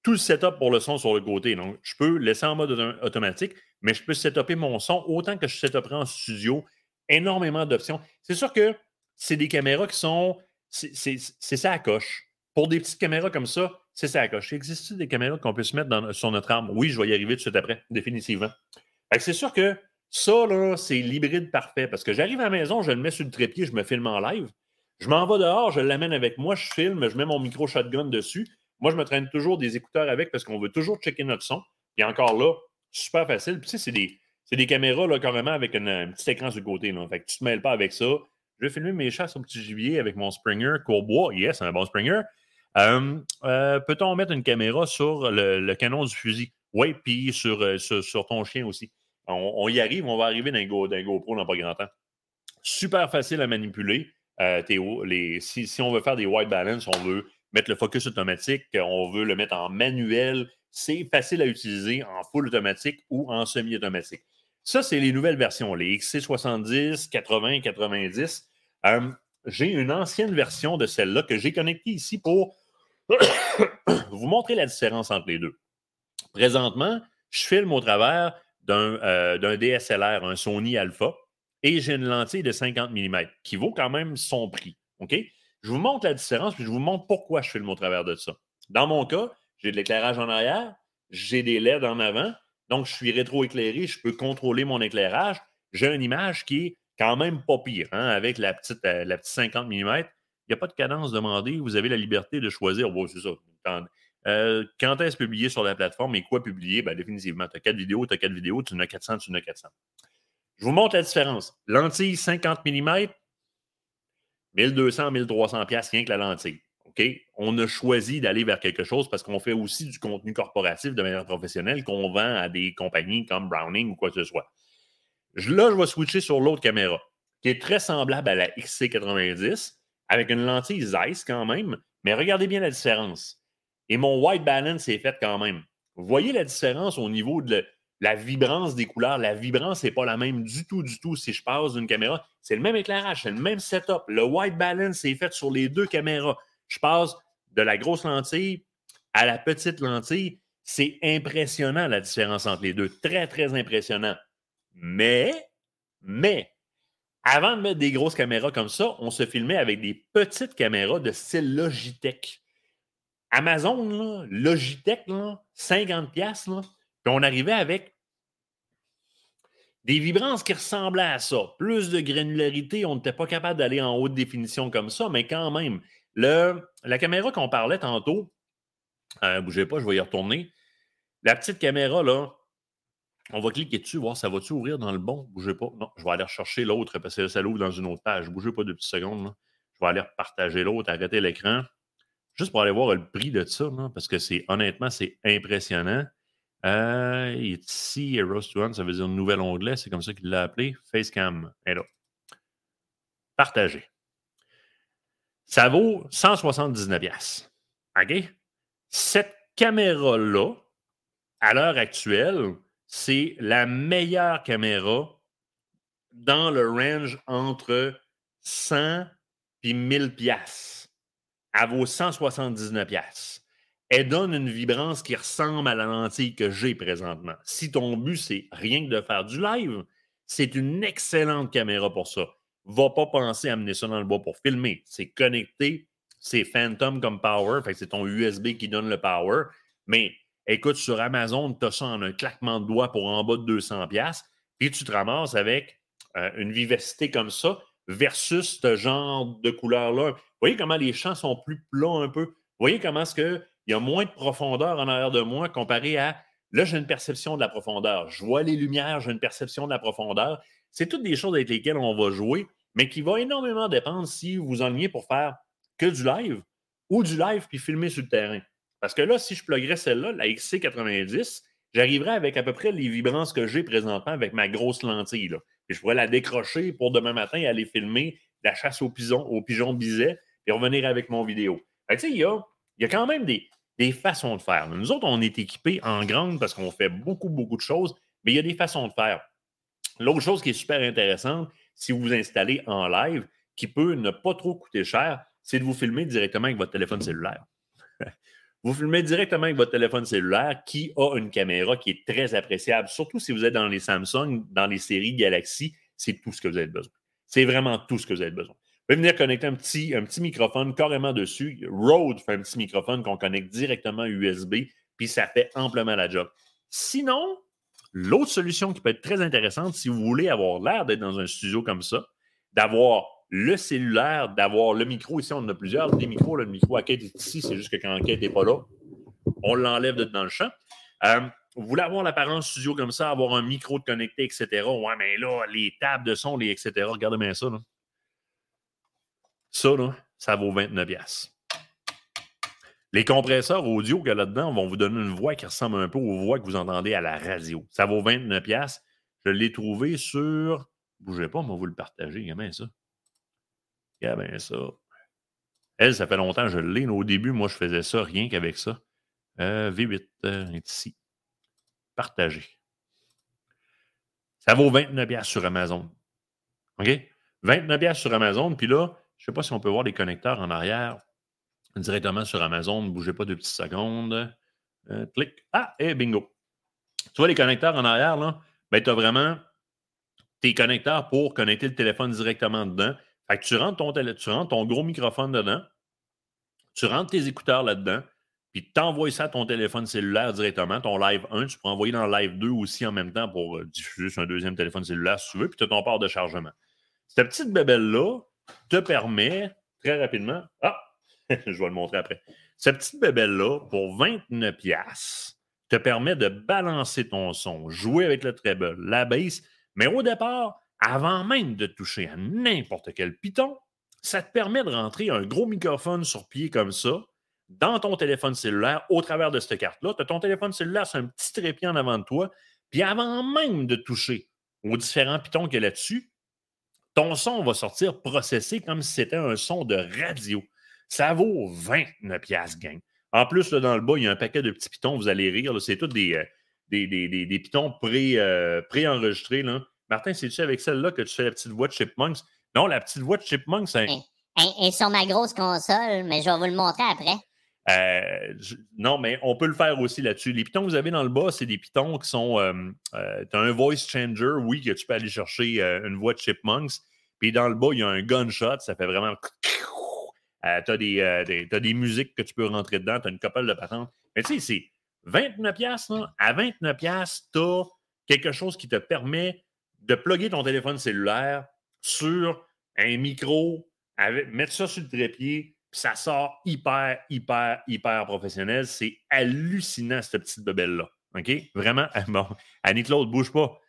tout le setup pour le son sur le côté. Donc, je peux laisser en mode automatique, mais je peux setuper mon son autant que je setuperai en studio. Énormément d'options. C'est sûr que c'est des caméras qui sont. C'est ça à coche. Pour des petites caméras comme ça, c'est ça à coche. Existe-t-il des caméras qu'on peut se mettre sur notre arme? Oui, je vais y arriver tout de suite après, définitivement. C'est sûr que ça, là, c'est l'hybride parfait parce que j'arrive à la maison, je le mets sur le trépied, je me filme en live. Je m'en vais dehors, je l'amène avec moi, je filme, je mets mon micro shotgun dessus. Moi, je me traîne toujours des écouteurs avec parce qu'on veut toujours checker notre son. Et encore là, super facile. Puis, tu c'est des, des, caméras là, carrément avec un petit écran sur le côté. Là. Fait que tu te mêles pas avec ça. Je vais filmer mes chasses au petit gibier avec mon Springer Courbois. Yes, un bon Springer. Euh, euh, peut-on mettre une caméra sur le, canon du fusil? Oui, puis euh, sur, sur, ton chien aussi. On, y arrive, on va arriver d'un Go, GoPro dans pas grand temps. Super facile à manipuler. Théo, les, si, si, on veut faire des white balance, on veut mettre le focus automatique, on veut le mettre en manuel, c'est facile à utiliser en full automatique ou en semi-automatique. Ça, c'est les nouvelles versions, les XC70, 80, 90. j'ai une ancienne version de celle-là que j'ai connectée ici pour vous montrer la différence entre les deux. Présentement, je filme au travers d'un euh, DSLR, un Sony Alpha, et j'ai une lentille de 50 mm qui vaut quand même son prix. OK? Je vous montre la différence, puis je vous montre pourquoi je filme au travers de ça. Dans mon cas, j'ai de l'éclairage en arrière, j'ai des LED en avant, donc je suis rétroéclairé, je peux contrôler mon éclairage. J'ai une image qui est quand même pas pire, hein, avec la petite, euh, la petite 50 mm. N'y a pas de cadence demandée, vous avez la liberté de choisir. Ça. Quand, euh, quand est-ce publié sur la plateforme et quoi publier? Ben, définitivement, tu as quatre vidéos, tu as quatre vidéos, tu en as 400, tu en as 400. Je vous montre la différence. Lentille 50 mm, 1200, 1300 pièces rien que la lentille. On a choisi d'aller vers quelque chose parce qu'on fait aussi du contenu corporatif de manière professionnelle qu'on vend à des compagnies comme Browning ou quoi que ce soit. Là, je vais switcher sur l'autre caméra qui est très semblable à la XC90 avec une lentille Zeiss quand même, mais regardez bien la différence. Et mon white balance est fait quand même. Vous voyez la différence au niveau de, la vibrance des couleurs, la vibrance n'est pas la même du tout, du tout. Si je passe d'une caméra, c'est le même éclairage, c'est le même setup. Le white balance est fait sur les deux caméras. Je passe de la grosse lentille à la petite lentille. C'est impressionnant la différence entre les deux. Très, très impressionnant. Mais, mais, avant de mettre des grosses caméras comme ça, on se filmait avec des petites caméras de style Logitech. Amazon, Logitech, 50$, là, puis on arrivait avec des vibrances qui ressemblaient à ça. Plus de granularité, on n'était pas capable d'aller en haute définition comme ça, mais quand même, la caméra qu'on parlait tantôt, euh, bougez pas, je vais y retourner. La petite caméra, là, on va cliquer dessus, voir ça va-tu ouvrir dans le bon. Bougez pas. Non, je vais aller rechercher l'autre parce que ça l'ouvre dans une autre page. Bougez pas deux petites secondes. Je vais aller partager l'autre, arrêter l'écran. Juste pour aller voir le prix de ça, parce que c'est honnêtement, c'est impressionnant. Euh, il ici, Heroes to ça veut dire nouvel onglet, c'est comme ça qu'il l'a appelé. Facecam est là. Partager. Ça vaut 179$. OK? Cette caméra-là, à l'heure actuelle, c'est la meilleure caméra dans le range entre 100 et 1000 pièces. Elle vaut 179 elle donne une vibrance qui ressemble à la lentille que j'ai présentement. Si ton but, c'est rien que de faire du live, c'est une excellente caméra pour ça. Va pas penser à amener ça dans le bois pour filmer. C'est connecté, c'est Phantom comme power, c'est ton USB qui donne le power. Mais écoute, sur Amazon, tu as ça en un claquement de doigts pour en bas de 200$, puis tu te ramasses avec euh, une vivacité comme ça versus ce genre de couleur-là. Voyez comment les champs sont plus plats un peu? Voyez comment est-ce qu'il y a moins de profondeur en arrière de moi comparé à là, j'ai une perception de la profondeur. Je vois les lumières, j'ai une perception de la profondeur. C'est toutes des choses avec lesquelles on va jouer, mais qui va énormément dépendre si vous en pour faire que du live ou du live puis filmer sur le terrain. Parce que là, si je pluguerais celle-là, la XC90, j'arriverais avec à peu près les vibrances que j'ai présentement avec ma grosse lentille. Là. Et je pourrais la décrocher pour demain matin et aller filmer la chasse aux pigeons, aux et revenir avec mon vidéo. il y a, y a quand même des, des façons de faire. Nous autres, on est équipés en grande parce qu'on fait beaucoup, beaucoup de choses, mais il y a des façons de faire. L'autre chose qui est super intéressante, si vous vous installez en live, qui peut ne pas trop coûter cher, c'est de vous filmer directement avec votre téléphone cellulaire. vous filmez directement avec votre téléphone cellulaire qui a une caméra qui est très appréciable, surtout si vous êtes dans les Samsung, dans les séries Galaxy, c'est tout ce que vous avez besoin. C'est vraiment tout ce que vous avez besoin. Vous pouvez venir connecter un petit, microphone carrément dessus. Rode fait un petit microphone qu'on connecte directement USB, puis ça fait amplement la job. Sinon, l'autre solution qui peut être très intéressante, si vous voulez avoir l'air d'être dans un studio comme ça, d'avoir le cellulaire, d'avoir le micro. Ici, on en a plusieurs. Des micros, le micro à quête est ici. C'est juste que quand quête n'est pas là, on l'enlève dans le champ. Euh, vous voulez avoir l'apparence studio comme ça, avoir un micro de connecté, etc. Ouais, mais là, les tables de son, les etc. Regardez bien ça. Ça, là, ça vaut 29$. Les compresseurs audio qu'il y a là-dedans vont vous donner une voix qui ressemble un peu aux voix que vous entendez à la radio. Ça vaut 29$. Je l'ai trouvé sur. Bougez pas, va vous le partager. Comment ça? Ben ça. Elle, ça fait longtemps que je l'ai. Au début, moi, je faisais ça rien qu'avec ça. Euh, V8 euh, est ici. Partagé. Ça vaut 29$ sur Amazon. OK? 29$ sur Amazon. Puis là, je ne sais pas si on peut voir les connecteurs en arrière directement sur Amazon. Ne bougez pas deux petites secondes. Euh, clic. Ah, et bingo. Tu vois les connecteurs en arrière, là? Ben, tu as vraiment tes connecteurs pour connecter le téléphone directement dedans. Fait que tu rentres ton, gros microphone dedans, tu rentres tes écouteurs là-dedans, puis tu envoies ça à ton téléphone cellulaire directement, ton live 1, tu peux envoyer dans le live 2 aussi en même temps pour euh, diffuser sur un deuxième téléphone cellulaire si tu veux, puis tu as ton port de chargement. Cette petite bébelle-là te permet très rapidement. Ah, je vais le montrer après. Cette petite bébelle-là, pour 29$, te permet de balancer ton son, jouer avec le treble, la bass, mais au départ, avant même de toucher à n'importe quel piton, ça te permet de rentrer un gros microphone sur pied comme ça dans ton téléphone cellulaire au travers de cette carte-là. Tu as ton téléphone cellulaire c'est un petit trépied en avant de toi. Puis avant même de toucher aux différents pitons qu'il y a là-dessus, ton son va sortir processé comme si c'était un son de radio. Ça vaut 29 gang. En plus, là, dans le bas, il y a un paquet de petits pitons, vous allez rire. C'est tous des, euh, des, des, pitons pré, euh, pré-enregistrés. Martin, c'est-tu avec celle-là que tu fais la petite voix de Chipmunks? Non, la petite voix de Chipmunks, c'est. Elle, sur ma grosse console, mais je vais vous le montrer après. Euh, non, mais on peut le faire aussi là-dessus. Les pitons que vous avez dans le bas, c'est des pitons qui sont. Euh, euh, tu as un voice changer, oui, que tu peux aller chercher une voix de Chipmunks. Puis dans le bas, il y a un gunshot, ça fait vraiment. tu as, des, des musiques que tu peux rentrer dedans, tu as une couple de patentes. Mais tu sais, c'est 29$, là. À 29$, tu as quelque chose qui te permet de plugger ton téléphone cellulaire sur un micro, mettre ça sur le trépied, puis ça sort hyper, hyper, hyper professionnel. C'est hallucinant, cette petite bebelle-là. OK? Vraiment, bon. Annie-Claude, bouge pas.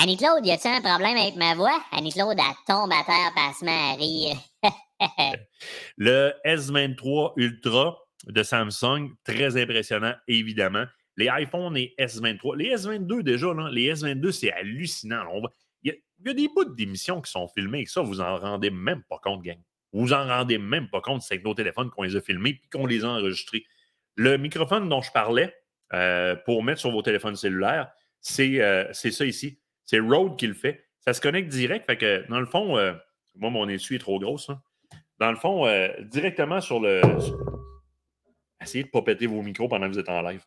Annie-Claude, y a-tu un problème avec ma voix? Annie-Claude, elle tombe à terre, passement à rire. le S23 Ultra de Samsung, très impressionnant, évidemment. Les iPhones et S23. Les S22, déjà, les S22, c'est hallucinant. il, y a, des bouts d'émissions qui sont filmés et ça, vous en rendez même pas compte, gang. Vous en rendez même pas compte, c'est avec nos téléphones qu'on les a filmés et qu'on les a enregistrés. Le microphone dont je parlais euh, pour mettre sur vos téléphones cellulaires, euh, c'est ça ici. C'est Rode qui le fait. Ça se connecte direct. Fait que, dans le fond, euh, moi, mon essuie est trop grosse. Dans le fond, directement sur le. essayez de ne pas péter vos micros pendant que vous êtes en live.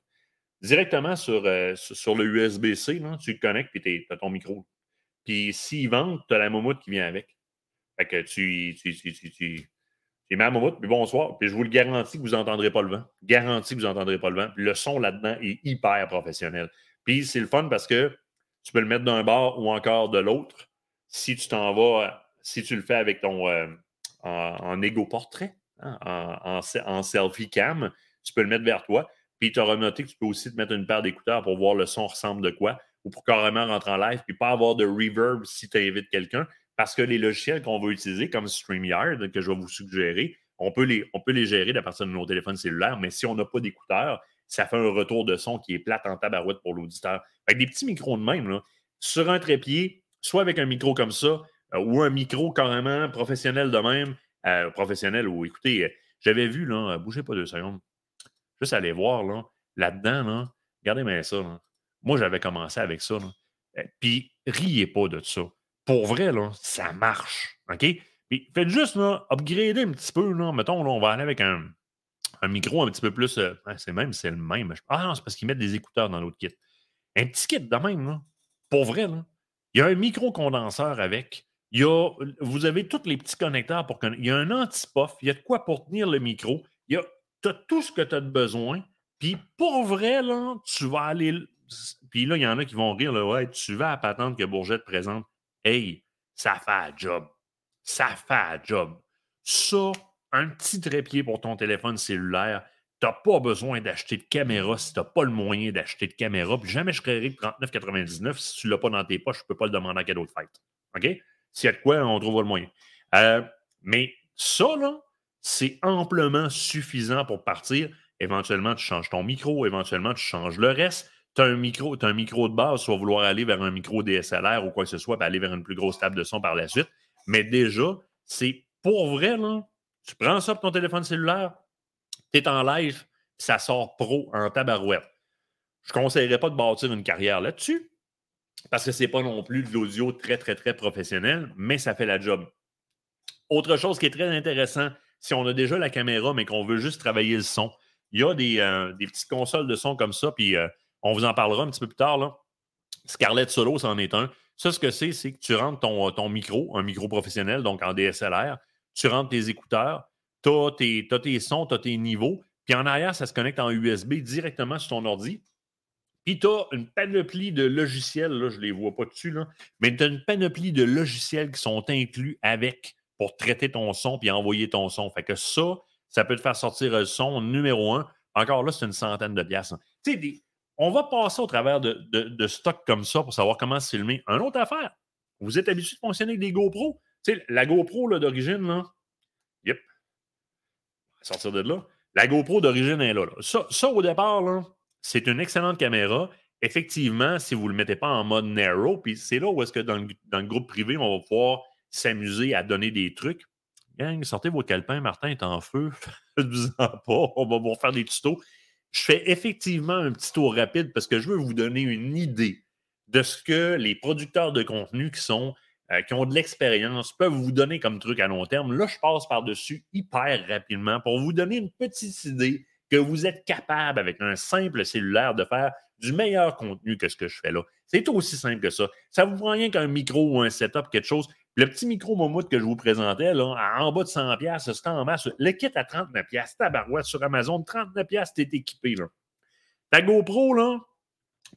Directement sur, euh, le USB-C, tu le connectes et tu as ton micro. Puis s'il vente, tu as la momoute qui vient avec. Fait que tu, tu, tu, tu, tu, mets la puis bonsoir. Puis je vous le garantis que vous n'entendrez pas le vent. Garantis que vous n'entendrez pas le vent. Puis le son là-dedans est hyper professionnel. Puis c'est le fun parce que tu peux le mettre d'un bord ou encore de l'autre. Si tu t'en vas, si tu le fais avec ton euh, en, égo portrait, hein, en, selfie cam, tu peux le mettre vers toi. Puis tu auras noté que tu peux aussi te mettre une paire d'écouteurs pour voir le son ressemble de quoi ou pour carrément rentrer en live, puis pas avoir de reverb si tu invites quelqu'un. Parce que les logiciels qu'on va utiliser, comme StreamYard, que je vais vous suggérer, on peut les, on peut les gérer à partir de nos téléphones cellulaires, mais si on n'a pas d'écouteurs, ça fait un retour de son qui est plate en tabarouette pour l'auditeur. Avec des petits micros de même, là, sur un trépied, soit avec un micro comme ça, euh, ou un micro carrément professionnel de même, euh, professionnel, ou écoutez, euh, j'avais vu, là, bougez pas deux secondes, juste aller voir, là, là-dedans, là, regardez-moi ça, moi, j'avais commencé avec ça, Puis, riez pas de ça. Pour vrai, là, ça marche, OK? Puis, faites juste, là, upgrader un petit peu, là, mettons, là, on va aller avec un, un micro un petit peu plus. c'est même, c'est le même. Ah non, c'est parce qu'ils mettent des écouteurs dans l'autre kit. Un petit kit de même, là. Pour vrai, là. Il y a un micro-condenseur avec. Il y a, vous avez tous les petits connecteurs pour Il y a un anti-puff. Il y a de quoi pour tenir le micro. Il y a, as tout ce que tu as besoin. Puis pour vrai, là, tu vas aller. Puis là, il y en a qui vont rire. Là, ouais, tu vas à patente que Bourgette présente. Hey, ça fait un job. Ça fait un job. Ça, un petit trépied pour ton téléphone cellulaire. Tu n'as pas besoin d'acheter de caméra si tu n'as pas le moyen d'acheter de caméra. Puis jamais je créerai de 39,99 si tu ne l'as pas dans tes poches, je ne peux pas le demander à cadeau de fête. OK? S'il y a de quoi, on trouvera le moyen. Euh, mais ça, là, c'est amplement suffisant pour partir. Éventuellement, tu changes ton micro, éventuellement, tu changes le reste. Tu as un micro, de base, tu vas vouloir aller vers un micro DSLR ou quoi que ce soit, puis aller vers une plus grosse table de son par la suite. Mais déjà, c'est pour vrai, là, tu prends ça pour ton téléphone cellulaire, tu es en live, ça sort pro en tabarouette. Je ne conseillerais pas de bâtir une carrière là-dessus, parce que ce n'est pas non plus de l'audio très, très, très professionnel, mais ça fait la job. Autre chose qui est très intéressant, si on a déjà la caméra, mais qu'on veut juste travailler le son, il y a des, euh, petites consoles de son comme ça, puis euh, on vous en parlera un petit peu plus tard. Scarlett Solo, c'en est un. Ça, ce que c'est, c'est que tu rentres ton, ton micro, un micro professionnel, donc en DSLR, tu rentres tes écouteurs, tu as tes, sons, tu as tes niveaux, puis en arrière, ça se connecte en USB directement sur ton ordi. Puis tu as une panoplie de logiciels, là, je ne les vois pas dessus, là, mais tu as une panoplie de logiciels qui sont inclus avec pour traiter ton son puis envoyer ton son. Fait que ça, ça peut te faire sortir le son numéro un. Encore là, c'est une centaine de pièces. Tu sais, on va passer au travers de, de, stocks comme ça pour savoir comment se filmer. Une autre affaire, vous êtes habitué de fonctionner avec des GoPro. Tu sais, la GoPro d'origine, là, yep, sortir de là. La GoPro d'origine est là. Ça, ça, au départ, là, c'est une excellente caméra. Effectivement, si vous ne le mettez pas en mode narrow, puis c'est là où est-ce que dans le, groupe privé, on va pouvoir s'amuser à donner des trucs. Gang, sortez vos calepins, Martin est en feu. Faites-vous-en pas, on va vous faire des tutos. Je fais effectivement un petit tour rapide parce que je veux vous donner une idée de ce que les producteurs de contenu qui sont euh, qui ont de l'expérience peuvent vous donner comme truc à long terme. Là, je passe par-dessus hyper rapidement pour vous donner une petite idée que vous êtes capable, avec un simple cellulaire, de faire du meilleur contenu que ce que je fais là. C'est aussi simple que ça. Ça vous prend rien qu'un micro ou un setup, quelque chose. Le petit micro Momout que je vous présentais, là, en bas de 100$, c'est en masse. Le kit à 39$, tabarouette sur Amazon, 39$, t'es équipé. Là. Ta GoPro, là,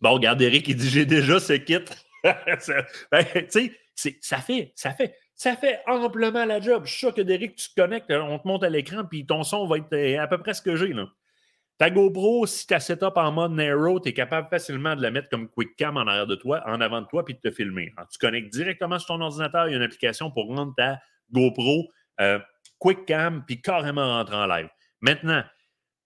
bon, regarde Eric, il dit j'ai déjà ce kit. ben, tu sais, ça fait, ça fait, ça fait amplement la job. Je suis sûr que Derek, tu te connectes, on te monte à l'écran, puis ton son va être euh, à peu près ce que j'ai. Ta GoPro, si tu as setup en mode narrow, tu es capable facilement de la mettre comme quick cam en arrière de toi, en avant de toi, puis de te filmer. tu connectes directement sur ton ordinateur, il y a une application pour rendre ta GoPro euh, quick cam, puis carrément rentrer en live. Maintenant,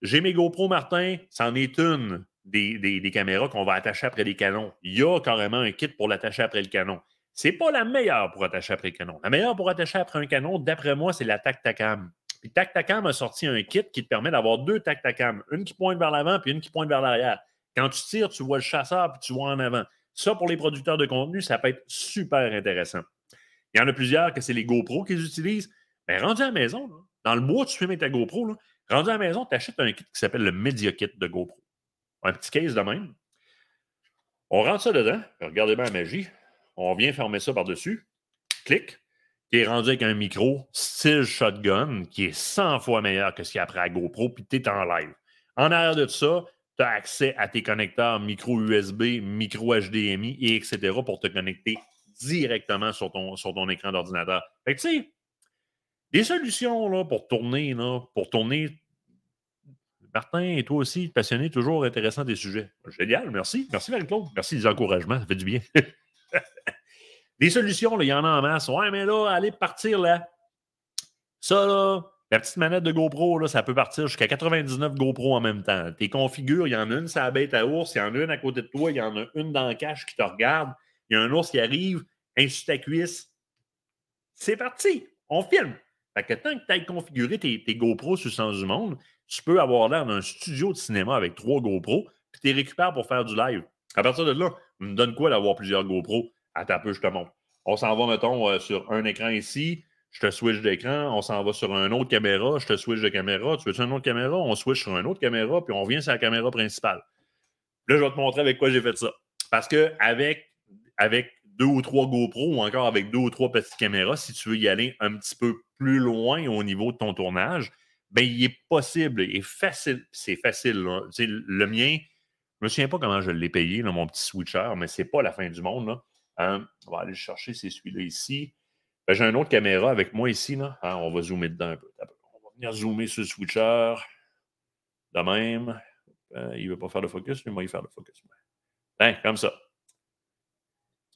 j'ai mes GoPro, Martin, c'en est une des, des caméras qu'on va attacher après les canons. Il y a carrément un kit pour l'attacher après le canon. C'est pas la meilleure pour attacher après le canon. La meilleure pour attacher après un canon, d'après moi, c'est la Tactacam. Puis Tactacam a sorti un kit qui te permet d'avoir deux Tactacam, une qui pointe vers l'avant puis une qui pointe vers l'arrière. Quand tu tires, tu vois le chasseur puis tu vois en avant. Ça, pour les producteurs de contenu, ça peut être super intéressant. Il y en a plusieurs que c'est les GoPro qu'ils utilisent. Mais ben, rendu à la maison, dans le bois, tu filmes avec ta GoPro, Rendu à la maison, tu achètes un kit qui s'appelle le Media Kit de GoPro. Un petit case de même. On rentre ça dedans. Regardez bien la magie. On vient fermer ça par-dessus. Clic. Tu es rendu avec un micro style shotgun qui est 100 fois meilleur que ce qu'il y a après à GoPro, puis tu es en live. En arrière de ça, tu as accès à tes connecteurs micro USB, micro HDMI, et etc. pour te connecter directement sur ton, sur ton écran d'ordinateur. Fait que tu sais, des solutions là, pour tourner, là, pour tourner. Martin et toi aussi, passionné, toujours intéressant des sujets. Génial, merci. Merci Marie-Claude. Merci des encouragements, ça fait du bien. des solutions, il y en a en masse. Ouais, mais là, allez partir là. Ça, là, la petite manette de GoPro, là, ça peut partir jusqu'à 99 GoPro en même temps. Tes configures, il y en a une, ça bête à ours, il y en a une à côté de toi, il y en a une dans le cache qui te regarde, il y a un ours qui arrive, insulte ta cuisse. C'est parti, on filme. Fait que tant que tu as configuré tes, tes GoPro sur le sens du monde, tu peux avoir l'air d'un studio de cinéma avec trois GoPro, puis tu les récupères pour faire du live. À partir de là, me donne quoi d'avoir plusieurs GoPro? À ta peu, je te montre. On s'en va, mettons, euh, sur un écran ici, je te switch d'écran, on s'en va sur une autre caméra, je te switch de caméra, tu veux une autre caméra, on switch sur une autre caméra, puis on vient sur la caméra principale. Là, je vais te montrer avec quoi j'ai fait ça. Parce que avec, deux ou trois GoPro ou encore avec deux ou trois petites caméras, si tu veux y aller un petit peu plus loin au niveau de ton tournage, ben, il est possible et facile. C'est facile. Le mien, je ne me souviens pas comment je l'ai payé, mon petit switcher, mais ce n'est pas la fin du monde. Hein, on va aller chercher, c'est celui-là ici. Ben, j'ai une autre caméra avec moi ici. Là. Hein, on va zoomer dedans un peu. On va venir zoomer sur le switcher. De même. Euh, il ne veut pas faire le focus, mais moi, il va faire le focus. Ben, comme ça.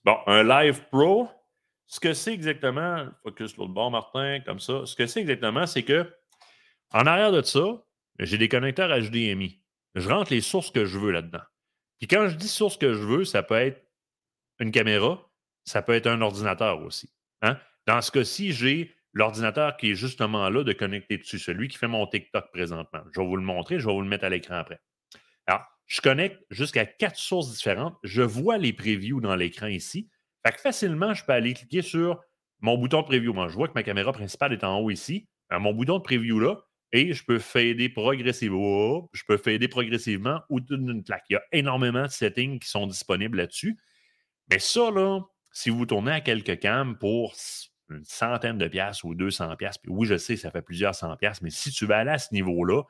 Bon, un Live Pro, ce que c'est exactement, focus l'autre bord, Martin, comme ça. Ce que c'est exactement, c'est que en arrière de ça, j'ai des connecteurs HDMI. Je rentre les sources que je veux là-dedans. Puis quand je dis source que je veux, ça peut être une caméra, ça peut être un ordinateur aussi. Hein? Dans ce cas-ci, j'ai l'ordinateur qui est justement là de connecter dessus, celui qui fait mon TikTok présentement. Je vais vous le montrer, je vais vous le mettre à l'écran après. Alors, je connecte jusqu'à quatre sources différentes. Je vois les previews dans l'écran ici. Fait que facilement, je peux aller cliquer sur mon bouton de preview. Moi, je vois que ma caméra principale est en haut ici. mon bouton de preview là, et je peux fader progressivement. Je peux fader progressivement ou d'une claque. Il y a énormément de settings qui sont disponibles là-dessus. Mais ça, là, si vous tournez à quelques cams pour une centaine de piastres ou 200 piastres, puis oui, je sais, ça fait plusieurs cent piastres, mais si tu vas aller à ce niveau-là,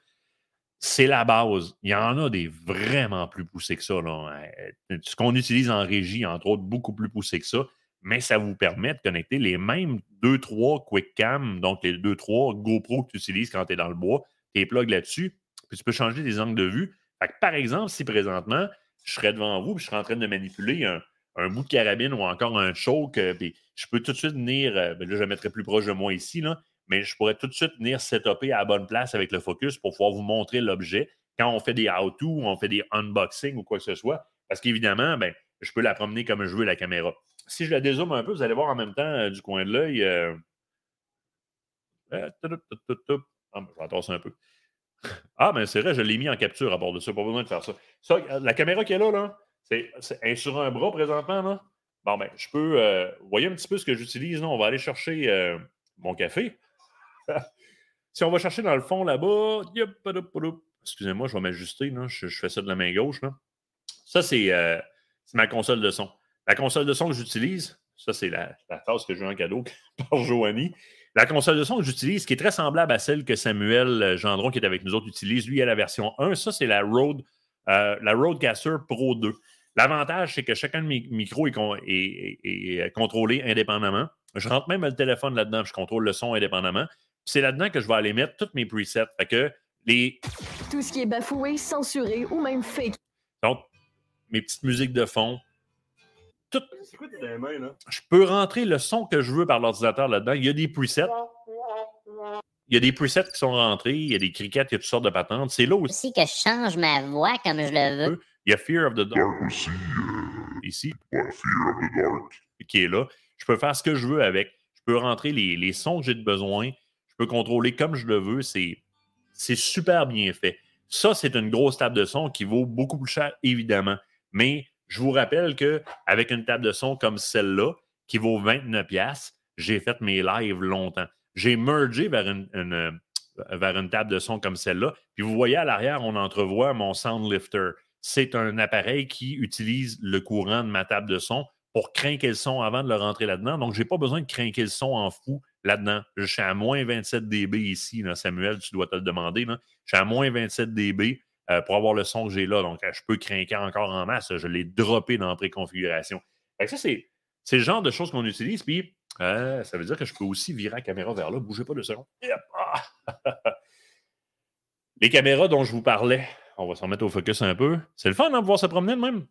c'est la base. Il y en a des vraiment plus poussés que ça. Là. Euh, ce qu'on utilise en régie, entre autres, beaucoup plus poussé que ça, mais ça vous permet de connecter les mêmes 2-3 Quick Cam, donc les 2-3 GoPro que tu utilises quand tu es dans le bois, tes plugs là-dessus, puis tu peux changer des angles de vue. par exemple, si présentement, je serais devant vous, puis je serais en train de manipuler un, bout de carabine ou encore un choke, euh, puis je peux tout de suite venir, euh, ben là, je le mettrai plus proche de moi ici, là, mais je pourrais tout de suite venir setuper à la bonne place avec le focus pour pouvoir vous montrer l'objet quand on fait des how-to ou on fait des unboxing ou quoi que ce soit. Parce qu'évidemment, ben, je peux la promener comme je veux la caméra. Si je la dézoome un peu, vous allez voir en même temps euh, du coin de l'œil. Ah, ben, je un peu. Ah, ben, c'est vrai, je l'ai mis en capture à bord de ça. Pas besoin de faire ça. ça la caméra qui est là, là, c'est sur un bras présentement. Là. Bon, ben, je peux. Euh, voyez un petit peu ce que j'utilise. On va aller chercher mon café. si on va chercher dans le fond là-bas, excusez-moi, je vais m'ajuster, je, je, fais ça de la main gauche. Ça, euh, c'est ma console de son. La console de son que j'utilise, ça, c'est la, la que j'ai en cadeau par Joanie. La console de son que j'utilise, qui est très semblable à celle que Samuel euh, Gendron, qui est avec nous autres, utilise, lui, a la version 1. Ça, c'est la euh, la Rodecaster Pro 2. L'avantage, c'est que chacun de mes micros est, contrôlé indépendamment. Je rentre même le téléphone là-dedans, je contrôle le son indépendamment c'est là-dedans que je vais aller mettre tous mes presets. Fait que les. Tout ce qui est bafoué, censuré ou même fake. Donc, mes petites musiques de fond. Tout. C'est quoi tes mains, là? Je peux rentrer le son que je veux par l'ordinateur là-dedans. Il y a des presets. Il y a des presets qui sont rentrés, il y a des crickets, il y a toutes sortes de patentes. C'est là aussi. que je change ma voix comme je le veux. Il y a Fear of the Dark aussi. Euh, ici. Fear of the Dark. Qui est là. Je peux faire ce que je veux avec. Je peux rentrer les, les sons que j'ai besoin je peux contrôler comme je le veux. C'est, c'est super bien fait. Ça, c'est une grosse table de son qui vaut beaucoup plus cher, évidemment. Mais je vous rappelle qu'avec une table de son comme celle-là, qui vaut 29$, j'ai fait mes lives longtemps. J'ai mergé vers une, vers une table de son comme celle-là. Puis vous voyez à l'arrière, on entrevoit mon Sound Lifter. C'est un appareil qui utilise le courant de ma table de son pour craquer le son avant de le rentrer là-dedans. Donc, je n'ai pas besoin de craquer le son en fou là-dedans. Je suis à moins 27 dB ici, Samuel, tu dois te le demander. Je suis à moins 27 dB euh, pour avoir le son que j'ai là. Donc, je peux craquer encore en masse. Je l'ai droppé dans la préconfiguration. Ça, c'est le genre de choses qu'on utilise. Puis, euh, ça veut dire que je peux aussi virer la caméra vers là. Bougez pas de seconde. Les caméras dont je vous parlais, on va s'en mettre au focus un peu. C'est le fun hein, de pouvoir se promener de même.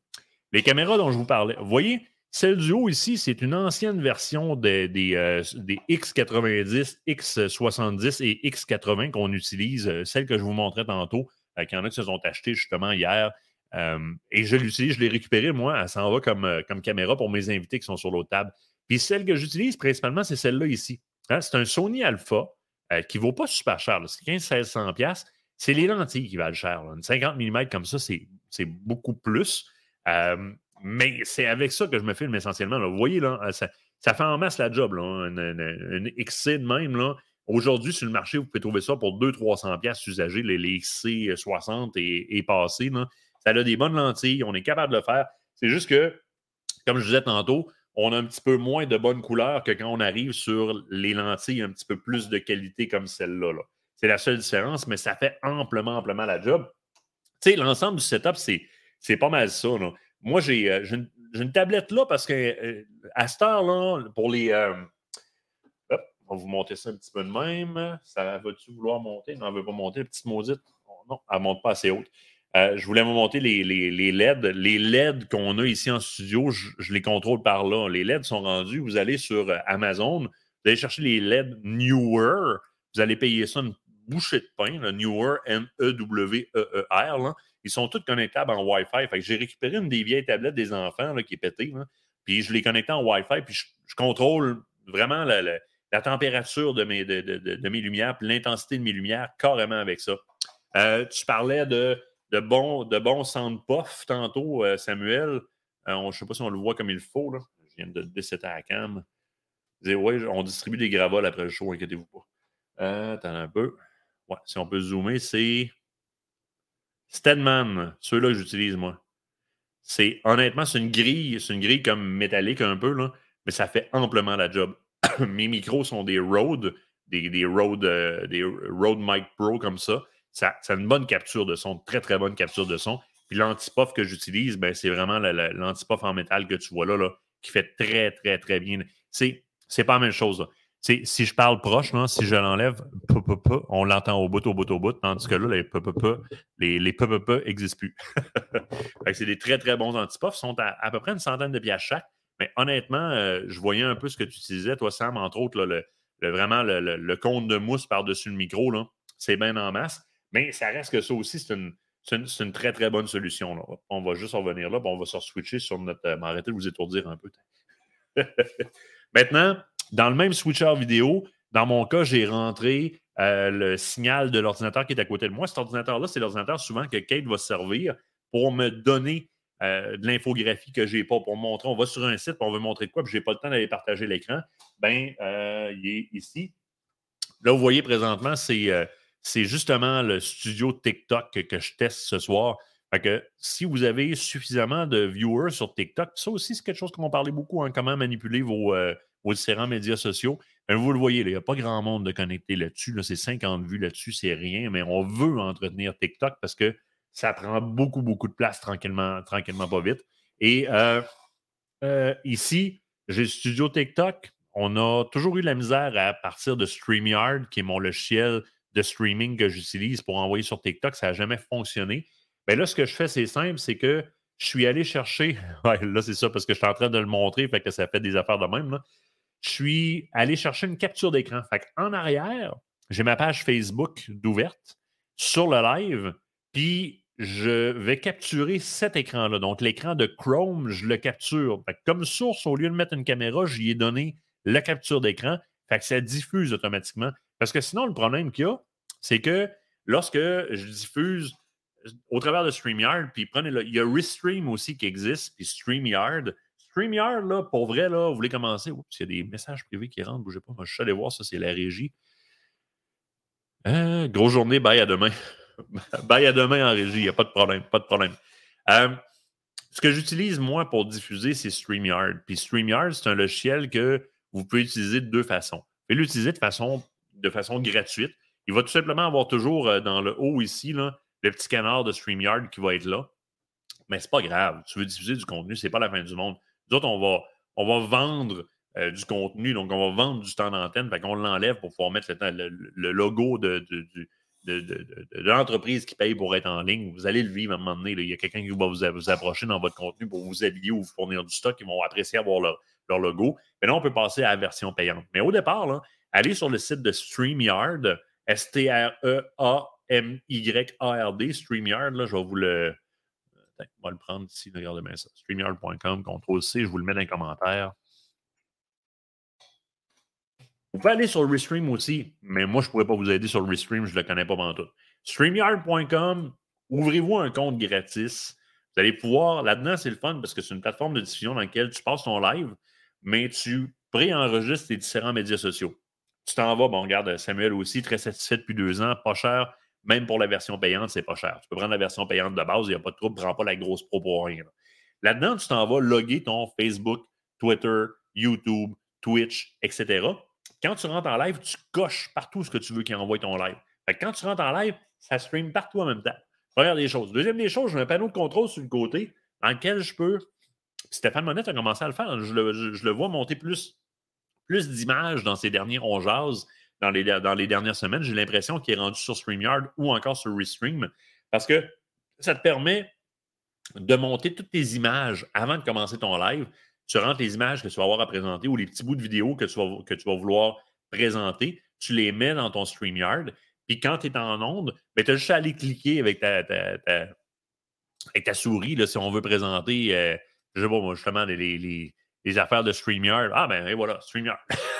Les caméras dont je vous parlais, vous voyez, celle du haut ici, c'est une ancienne version des, des, euh, X90, X70 et X80 qu'on utilise, euh, celle que je vous montrais tantôt, qu'il y en a qui se sont achetées justement hier. et je l'utilise, je l'ai récupérée, moi, elle s'en va comme, caméra pour mes invités qui sont sur l'autre table. Puis celle que j'utilise principalement, c'est celle-là ici. Hein, c'est un Sony Alpha euh, qui ne vaut pas super cher. C'est 15-1600$. C'est les lentilles qui valent cher. Une 50 mm comme ça, c'est beaucoup plus. Euh, mais c'est avec ça que je me filme essentiellement. Vous voyez, euh, ça, fait en masse la job. Là, une, XC de même. Aujourd'hui, sur le marché, vous pouvez trouver ça pour 200-300$ usagés, les, les XC60 et, et passés. Ça a des bonnes lentilles, on est capable de le faire. C'est juste que, comme je disais tantôt, on a un petit peu moins de bonnes couleurs que quand on arrive sur les lentilles un petit peu plus de qualité comme celle-là. C'est la seule différence, mais ça fait amplement, amplement la job. Tu sais, l'ensemble du setup, c'est pas mal ça. Moi, j'ai euh, une, tablette là parce que euh, à cette heure-là, pour les. Euh, on va vous monter ça un petit peu de même. Ça va-tu vouloir monter? Non, elle ne veut pas monter, petite maudite. non, elle ne monte pas assez haute. Euh, je voulais vous montrer les, LED. Les LED qu'on a ici en studio, je, les contrôle par là. Les LED sont rendus. Vous allez sur Amazon, vous allez chercher les LED Newer. Vous allez payer ça une bouchée de pain, le Newer, N-E-W-E-E-R. Ils sont tous connectables en Wi-Fi. j'ai récupéré une des vieilles tablettes des enfants qui est pétée. Puis je l'ai connecté en Wi-Fi. Puis je, contrôle vraiment la, température de mes, lumières, puis l'intensité de mes lumières carrément avec ça. Euh, tu parlais de bons de tantôt, euh, Samuel. Euh, je ne sais pas si on le voit comme il faut. Là. Je viens de décetter à la cam. Oui, on distribue des gravoles après le show, inquiétez-vous pas. Attends un peu. Ouais, si on peut zoomer, c'est Stedman, ceux-là que j'utilise moi. C'est honnêtement, c'est une grille, c'est une grille comme métallique un peu, là, mais ça fait amplement la job. Mes micros sont des Rode, des, Rode, des Rode Mic Pro comme ça ça, une bonne capture de son, très, très bonne capture de son. Puis l'antipof que j'utilise, ben, c'est vraiment l'antipof en métal que tu vois là, là qui fait très, très, très bien. C'est, c'est pas la même chose. Si je parle proche, si je l'enlève, on l'entend au bout, au bout, au bout, tandis que là, les les, les n'existent plus. c'est des très, très bons. Ils sont à, peu près une centaine de pièces chaque. Mais honnêtement, euh, je voyais un peu ce que tu utilisais, toi, Sam, entre autres, le, vraiment le, le, compte de mousse par-dessus le micro. C'est bien en masse. Mais ça reste que ça aussi, c'est une, très, très bonne solution. On va juste revenir là, on va se switcher sur notre. Euh, arrêtez de vous étourdir un peu. Maintenant, dans le même switcher vidéo, dans mon cas, j'ai rentré euh, le signal de l'ordinateur qui est à côté de moi. Cet ordinateur-là, c'est l'ordinateur souvent que Kate va servir pour me donner euh, de l'infographie que je n'ai pas pour montrer. On va sur un site, on veut montrer quoi, puis je n'ai pas le temps d'aller partager l'écran. Ben, il est ici. Là, vous voyez présentement, c'est c'est justement le studio TikTok que, je teste ce soir. Fait que si vous avez suffisamment de viewers sur TikTok, ça aussi, c'est quelque chose qu'on parlait beaucoup, hein, comment manipuler vos, euh, différents médias sociaux. Ben, vous le voyez, il n'y a pas grand monde de connecté là-dessus. c'est 50 vues là-dessus, c'est rien, mais on veut entretenir TikTok parce que ça prend beaucoup, beaucoup de place tranquillement, tranquillement pas vite. Et euh, euh, ici, j'ai le studio TikTok. On a toujours eu la misère à partir de StreamYard, qui est mon logiciel de streaming que j'utilise pour envoyer sur TikTok, ça n'a jamais fonctionné. Ben là, ce que je fais, c'est simple, c'est que je suis allé chercher. là, c'est ça, parce que je suis en train de le montrer, fait que ça fait des affaires de même. Je suis allé chercher une capture d'écran. En arrière, j'ai ma page Facebook d'ouverte sur le live, puis je vais capturer cet écran-là. Donc, l'écran de Chrome, je le capture. comme source, au lieu de mettre une caméra, j'y ai donné la capture d'écran. Fait que ça diffuse automatiquement. Parce que sinon, le problème qu'il y a, c'est que lorsque je diffuse au travers de StreamYard, puis prenez le, il y a Restream aussi qui existe, puis StreamYard. StreamYard, là, pour vrai, là, vous voulez commencer? Oups, il y a des messages privés qui rentrent, bougez pas. Moi, je suis allé voir, ça, c'est la régie. Euh, grosse journée, bye à demain. bye à demain en régie, il n'y a pas de problème. Pas de problème. Euh, ce que j'utilise, moi, pour diffuser, c'est StreamYard. Puis StreamYard, c'est un logiciel que vous pouvez utiliser de deux façons. Vous pouvez l'utiliser de façon, de façon gratuite. Il va tout simplement avoir toujours euh, dans le haut ici, là, le petit canard de StreamYard qui va être là. Mais c'est pas grave. Tu veux diffuser du contenu, c'est pas la fin du monde. Nous autres, on va, on va vendre euh, du contenu, donc on va vendre du temps d'antenne, fait qu'on l'enlève pour pouvoir mettre le, logo de, l'entreprise qui paye pour être en ligne. Vous allez le vivre à un moment donné. Il y a quelqu'un qui va vous, approcher dans votre contenu pour vous habiller ou vous fournir du stock. Ils vont apprécier avoir leur, logo. Mais là, on peut passer à la version payante. Mais au départ, là, allez sur le site de StreamYard, S-T-R-E-A-M-Y-A-R-D, StreamYard. Là, je vais vous le. On va le prendre ici, regardez bien ça. StreamYard.com, CTRL-C, je vous le mets dans les commentaires. Vous pouvez aller sur Restream aussi, mais moi, je ne pourrais pas vous aider sur Restream, je ne le connais pas tout. StreamYard.com, ouvrez-vous un compte gratis. Vous allez pouvoir, là-dedans, c'est le fun parce que c'est une plateforme de diffusion dans laquelle tu passes ton live, mais tu préenregistres tes différents médias sociaux. Tu t'en vas, bon, regarde, Samuel aussi, très satisfait depuis deux ans, pas cher. Même pour la version payante, c'est pas cher. Tu peux prendre la version payante de base, il n'y a pas de trouble, prends pas la grosse pro pour rien. Là-dedans, tu t'en vas loguer ton Facebook, Twitter, YouTube, Twitch, etc. Quand tu rentres en live, tu coches partout ce que tu veux qu'il envoie ton live. quand tu rentres en live, ça stream partout en même temps. Première des choses. Deuxième des choses, j'ai un panneau de contrôle sur le côté dans lequel je peux. Stéphane Monette a commencé à le faire. Je le, vois monter plus, plus d'images dans ces derniers on dans les, dans les dernières semaines. J'ai l'impression qu'il est rendu sur StreamYard ou encore sur Restream parce que ça te permet de monter toutes tes images avant de commencer ton live tu rentres les images que tu vas avoir à présenter ou les petits bouts de vidéo que tu vas, que tu vas vouloir présenter, tu les mets dans ton StreamYard. Puis quand tu es en onde, ben, tu as juste à aller cliquer avec ta, avec ta souris là, si on veut présenter, euh, je justement, les, les, affaires de StreamYard. Ah ben et voilà, StreamYard.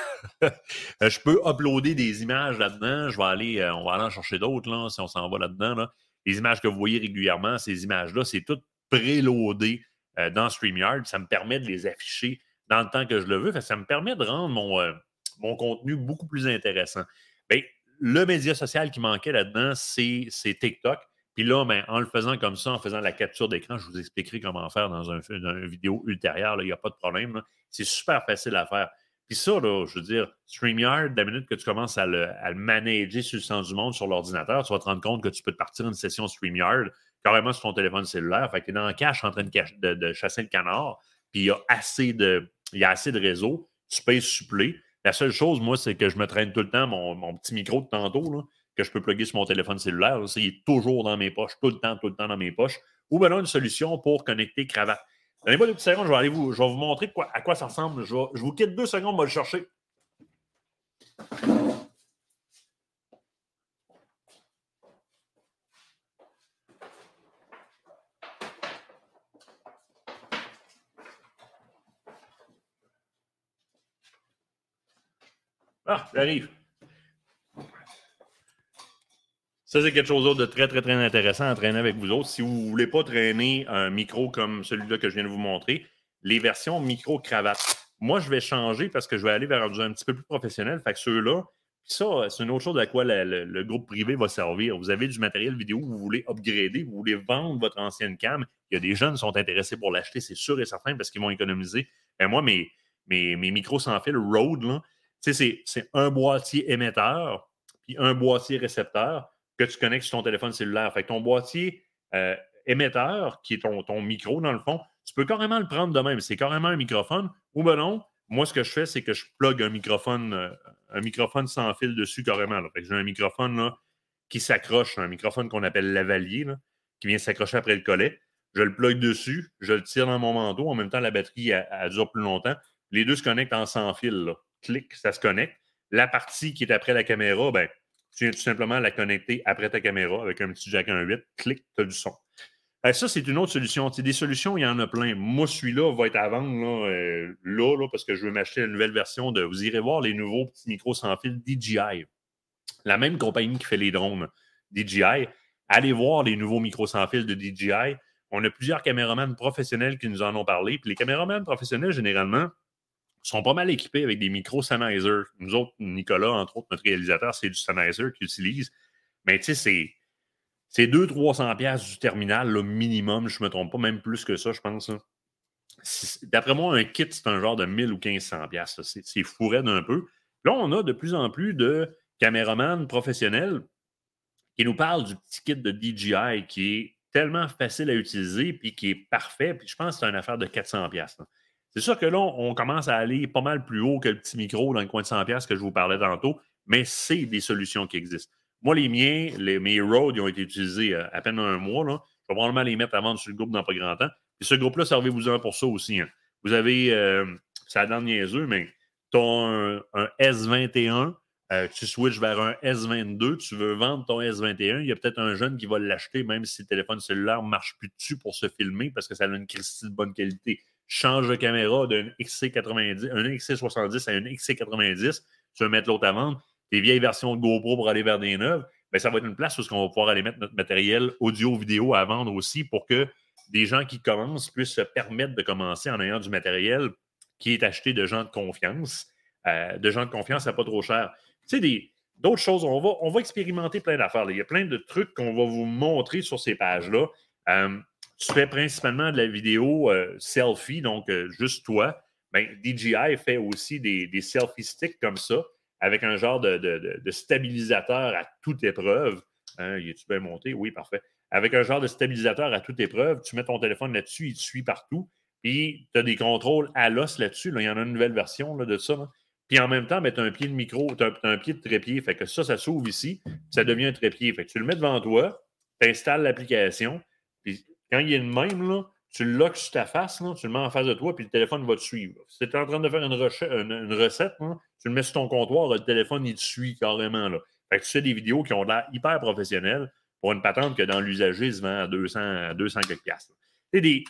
Euh, je peux uploader des images là-dedans. Je vais aller, euh, on va aller en chercher d'autres là, si on s'en va là-dedans. Là. Les images que vous voyez régulièrement, ces images-là, c'est tout préloadé euh, dans StreamYard. Ça me permet de les afficher dans le temps que je le veux. Ça me permet de rendre mon, euh, mon contenu beaucoup plus intéressant. Bien, le média social qui manquait là-dedans, c'est TikTok. Puis là, ben, en le faisant comme ça, en faisant la capture d'écran, je vous expliquerai comment faire dans, un, une vidéo ultérieure. Il n'y a pas de problème. C'est super facile à faire. Puis ça, là, je veux dire, StreamYard, la minute que tu commences à le, à le manager sur le sens du monde sur l'ordinateur, tu vas te rendre compte que tu peux te partir une session StreamYard carrément sur ton téléphone cellulaire. Fait que tu es dans le cache en train de, chasser le canard, puis il y a assez de, il y a assez de réseau, tu peux suppléer. La seule chose, moi, c'est que je me traîne tout le temps mon, petit micro de tantôt, que je peux plugger sur mon téléphone cellulaire. il est toujours dans mes poches, tout le temps, tout le temps dans mes poches. Ou bien une solution pour connecter cravate. Donnez-moi deux petites secondes, je vais, aller vous, je vais vous montrer à quoi ça ressemble. Je, je vous quitte deux secondes, on va le chercher. Ah, j'arrive. Ça, c'est quelque chose d'autre de très, très, très intéressant à traîner avec vous autres. Si vous ne voulez pas traîner un micro comme celui-là que je viens de vous montrer, les versions micro-cravate. Moi, je vais changer parce que je vais aller vers un petit peu plus professionnel. Fait que ceux-là, ça, c'est une autre chose à quoi le, groupe privé va servir. Vous avez du matériel vidéo, vous voulez upgrader, vous voulez vendre votre ancienne cam. Il y a des jeunes qui sont intéressés pour l'acheter, c'est sûr et certain, parce qu'ils vont économiser. Et moi, mes, mes, mes micros sans fil Rode, c'est un boîtier émetteur puis un boîtier récepteur que tu connectes sur ton téléphone cellulaire. Fait ton boîtier euh, émetteur, qui est ton, micro, dans le fond, tu peux carrément le prendre de même. C'est carrément un microphone. Ou ben non, moi, ce que je fais, c'est que je plug un microphone, euh, un microphone sans fil dessus carrément. j'ai un microphone qui s'accroche, un microphone qu'on appelle lavalier, qui vient s'accrocher après le collet. Je le plug dessus, je le tire dans mon manteau. En même temps, la batterie, elle, dure plus longtemps. Les deux se connectent en sans fil. Clic, ça se connecte. La partie qui est après la caméra, ben, tu viens tout simplement la connecter après ta caméra avec un petit jack 1.8, clic, tu as du son. Ça, c'est une autre solution. des solutions, il y en a plein. Moi, celui-là va être à vendre euh, là, là, parce que je veux m'acheter la nouvelle version de. Vous irez voir les nouveaux petits micros sans fil DJI. La même compagnie qui fait les drones, DJI. Allez voir les nouveaux micros sans fil de DJI. On a plusieurs caméramans professionnels qui nous en ont parlé. Puis les caméramans professionnels, généralement, sont pas mal équipés avec des micros Sennheiser. Nous autres, Nicolas, entre autres, notre réalisateur, c'est du Sennheiser qu'il utilise. Mais tu sais, c'est. C'est 200-300$ du terminal, le minimum, je ne me trompe pas, même plus que ça, je pense. D'après moi, un kit, c'est un genre de 1000 ou 1500$. C'est fourré d'un peu. Là, on a de plus en plus de caméramans professionnels qui nous parlent du petit kit de DJI qui est tellement facile à utiliser puis qui est parfait. Puis je pense que c'est une affaire de 400$. C'est sûr que là, on commence à aller pas mal plus haut que le petit micro dans le coin de 100$ que je vous parlais tantôt, mais c'est des solutions qui existent. Moi, les miens, les, mes Rode, ils ont été utilisés euh, à peine un mois. Là. Je vais probablement les mettre à vendre sur le groupe dans pas grand temps. Et ce groupe-là, servez-vous-en pour ça aussi. Hein. Vous avez, euh, ça donne niaiseux, mais tu as un, S21, euh, tu switches vers un S22, tu veux vendre ton S21, il y a peut-être un jeune qui va l'acheter, même si le téléphone cellulaire ne marche plus dessus pour se filmer parce que ça a une cristal de bonne qualité. Change de caméra d'un XC90, un XC70 à un XC90, tu veux mettre l'autre à vendre, tes vieilles versions de GoPro pour aller vers des neuves, bien, ça va être une place où on va pouvoir aller mettre notre matériel audio-vidéo à vendre aussi pour que des gens qui commencent puissent se permettre de commencer en ayant du matériel qui est acheté de gens de confiance, euh, de gens de confiance à pas trop cher. Tu sais, d'autres choses, on va, on va expérimenter plein d'affaires. Il y a plein de trucs qu'on va vous montrer sur ces pages-là. Euh, tu fais principalement de la vidéo euh, selfie, donc juste toi. Ben, DJI fait aussi des, des selfie sticks comme ça avec un genre de, stabilisateur à toute épreuve. Hein, est-tu bien monté? Oui, parfait. Avec un genre de stabilisateur à toute épreuve, tu mets ton téléphone là-dessus, il te suit partout. Puis, tu as des contrôles à l'os là-dessus. il y en a une nouvelle version de ça. Puis, en même temps, ben, tu as un pied de micro, tu as, un pied de trépied. Fait que ça, ça s'ouvre ici, ça devient un trépied. Fait que tu le mets devant toi, tu installes l'application. Quand il est le même, là, tu le locks sur ta face, tu le mets en face de toi, puis le téléphone va te suivre. Si tu es en train de faire une, recette, tu le mets sur ton comptoir, le téléphone, il te suit carrément. Là. Fait que tu fais des vidéos qui ont l'air hyper professionnelles pour une patente que dans l'usager se vend à 200, à 200 quelques. C'est des,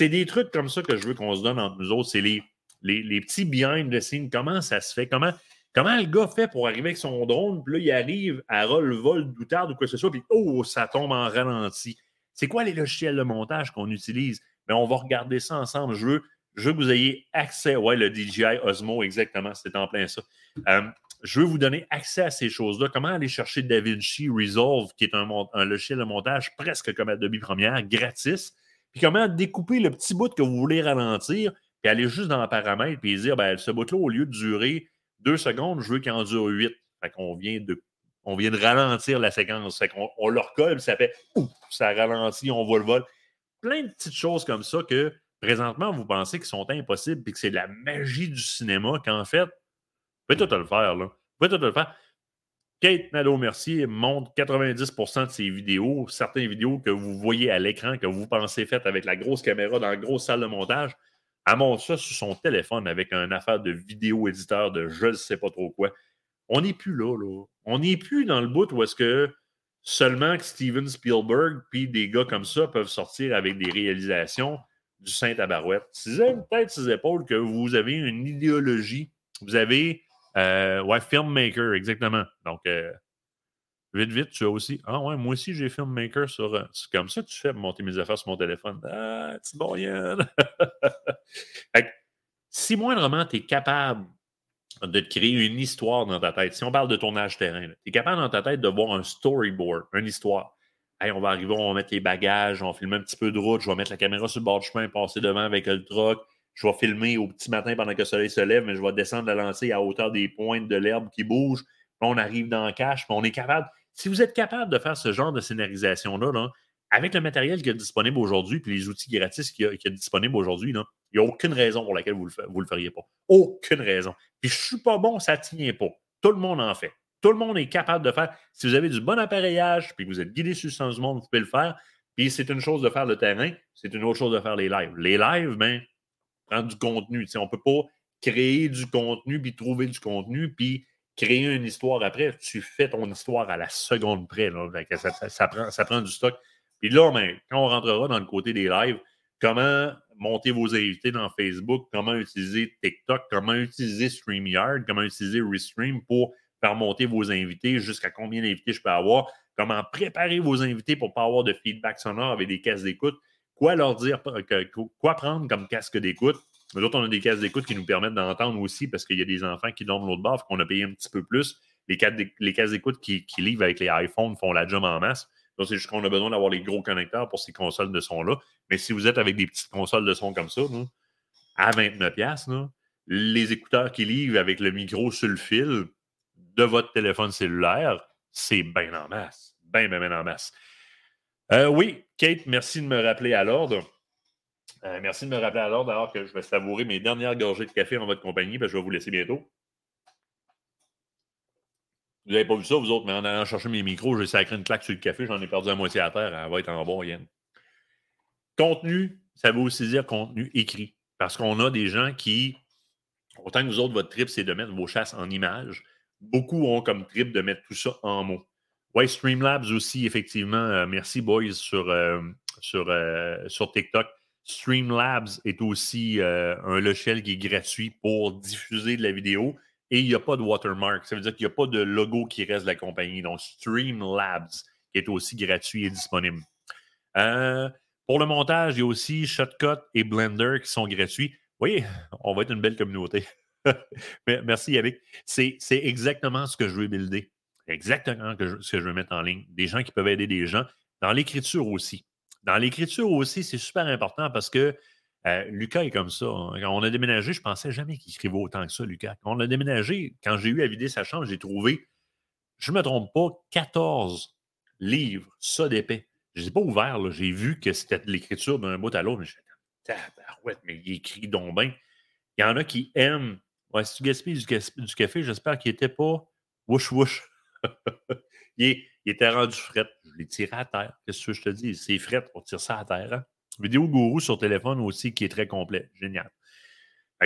des, trucs comme ça que je veux qu'on se donne entre nous autres. C'est les, les, petits behind the scenes. Comment ça se fait? Comment, comment le gars fait pour arriver avec son drone, puis là, il arrive à roll vol doutarde ou quoi que ce soit, puis oh, ça tombe en ralenti. C'est quoi les logiciels de montage qu'on utilise? Mais on va regarder ça ensemble. Je veux, que vous ayez accès. Ouais, le DJI Osmo, exactement, c'est en plein ça. Euh, je veux vous donner accès à ces choses-là. Comment aller chercher DaVinci Resolve, qui est un, logiciel de montage presque comme Adobe Premiere, gratis? Puis comment découper le petit bout que vous voulez ralentir, puis aller juste dans le paramètre, puis dire, ben, ce bout-là, au lieu de durer deux secondes, je veux qu'il en dure huit. Fait qu'on vient de on vient de ralentir la séquence. On le recolle, ça fait ouf, ça ralentit, on voit le vol. Plein de petites choses comme ça que présentement, vous pensez qu'ils sont impossibles et que c'est la magie du cinéma qu'en fait, pouvez tout le faire. Là. Pouvez tout le faire. Kate Nadeau-Mercier montre 90% de ses vidéos, certaines vidéos que vous voyez à l'écran, que vous pensez faites avec la grosse caméra dans la grosse salle de montage. Elle montre ça sur son téléphone avec un affaire de vidéo éditeur de je ne sais pas trop quoi. On n'est plus là, là. On n'est plus dans le bout où est-ce que seulement que Steven Spielberg puis des gars comme ça peuvent sortir avec des réalisations du Saint-Tabarouette. Si vous sur les épaules que vous avez une idéologie, vous avez euh, ouais, filmmaker, exactement. Donc, euh, vite, vite, tu as aussi. Ah ouais, moi aussi, j'ai filmmaker sur. Euh, c'est comme ça que tu fais monter mes affaires sur mon téléphone. Ah, tu bon, Si moindrement tu es capable de créer une histoire dans ta tête. Si on parle de tournage terrain, tu es capable dans ta tête de voir un storyboard, une histoire. Hey, on va arriver, on va mettre les bagages, on va un petit peu de route, je vais mettre la caméra sur le bord du chemin, passer devant avec le truck, je vais filmer au petit matin pendant que le soleil se lève, mais je vais descendre la lancée à hauteur des pointes de l'herbe qui. Puis on arrive dans le cache, on est capable. Si vous êtes capable de faire ce genre de scénarisation-là, là, avec le matériel qui est disponible aujourd'hui, puis les outils gratis qui est disponible aujourd'hui, il n'y a aucune raison pour laquelle vous ne le, feriez pas. Aucune raison. Puis je ne suis pas bon, ça ne tient pas. Tout le monde en fait. Tout le monde est capable de faire. Si vous avez du bon appareillage, puis que vous êtes guidé sur le sens du monde, vous pouvez le faire. Puis c'est une chose de faire le terrain, c'est une autre chose de faire les lives. Les lives, ben, prendre du contenu. on ne peut pas créer du contenu, puis trouver du contenu, puis créer une histoire après. Tu fais ton histoire à la seconde près. Ça, prend, ça prend du stock. Puis là, ben, quand on rentrera dans le côté des lives, comment monter vos invités dans Facebook, comment utiliser TikTok, comment utiliser StreamYard, comment utiliser Restream pour faire monter vos invités, jusqu'à combien d'invités je peux avoir, comment préparer vos invités pour ne pas avoir de feedback sonore avec des cases d'écoute, quoi leur dire, quoi prendre comme casque d'écoute? Nous autres, on a des cases d'écoute qui nous permettent d'entendre aussi parce qu'il y a des enfants qui dorment l'autre bord, qu'on a payé un petit peu plus. Les, les cases d'écoute qui, qui, livrent avec les iPhones font la job en masse. Donc, c'est juste qu'on a besoin d'avoir les gros connecteurs pour ces consoles de son-là. Mais si vous êtes avec des petites consoles de son comme ça, à 29$, les écouteurs qui livrent avec le micro sur le fil de votre téléphone cellulaire, c'est bien en masse. Bien, bien en masse. Euh, oui, Kate, merci de me rappeler à l'ordre. Euh, merci de me rappeler à l'ordre alors que je vais savourer mes dernières gorgées de café en votre compagnie, parce que je vais vous laisser bientôt. Vous n'avez pas vu ça, vous autres, mais en allant chercher mes micros, j'ai sacré une claque sur le café, j'en ai perdu à moitié à terre, elle va être en bas, Yann. Contenu, ça veut aussi dire contenu écrit. Parce qu'on a des gens qui, autant que vous autres, votre trip, c'est de mettre vos chasses en images. Beaucoup ont comme trip de mettre tout ça en mots. Oui, Streamlabs aussi, effectivement. Euh, merci, boys, sur, euh, sur, euh, sur TikTok. Streamlabs est aussi un logiciel qui est gratuit pour diffuser de la vidéo et il n'y a pas de watermark. Ça veut dire qu'il n'y a pas de logo qui reste de la compagnie. Donc, Streamlabs, qui est aussi gratuit et disponible. Euh, pour le montage, il y a aussi Shotcut et Blender qui sont gratuits. Oui, on va être une belle communauté. Merci, Yannick. C'est exactement ce que je veux builder. Exactement ce que je veux mettre en ligne. Des gens qui peuvent aider des gens. Dans l'écriture aussi. Dans l'écriture aussi, c'est super important parce que euh, Lucas est comme ça. Hein. Quand on a déménagé, je pensais jamais qu'il écrivait autant que ça, Lucas. Quand on a déménagé, quand j'ai eu à vider sa chambre, j'ai trouvé, je ne me trompe pas, 14 livres, ça d'épais. Je ne les ai pas ouverts. J'ai vu que c'était l'écriture d'un bout à l'autre. Mais tabarouette, mais il écrit donc bien. Il y en a qui aiment. Ouais, si tu gaspilles du, café, j'espère qu'il n'était pas wouch wouch. il, était rendu fret. Je l'ai tiré à terre. Qu'est-ce que je te dis? C'est fret, on tire ça à terre. Hein? Vidéo gourou sur téléphone aussi qui est très complet. Génial.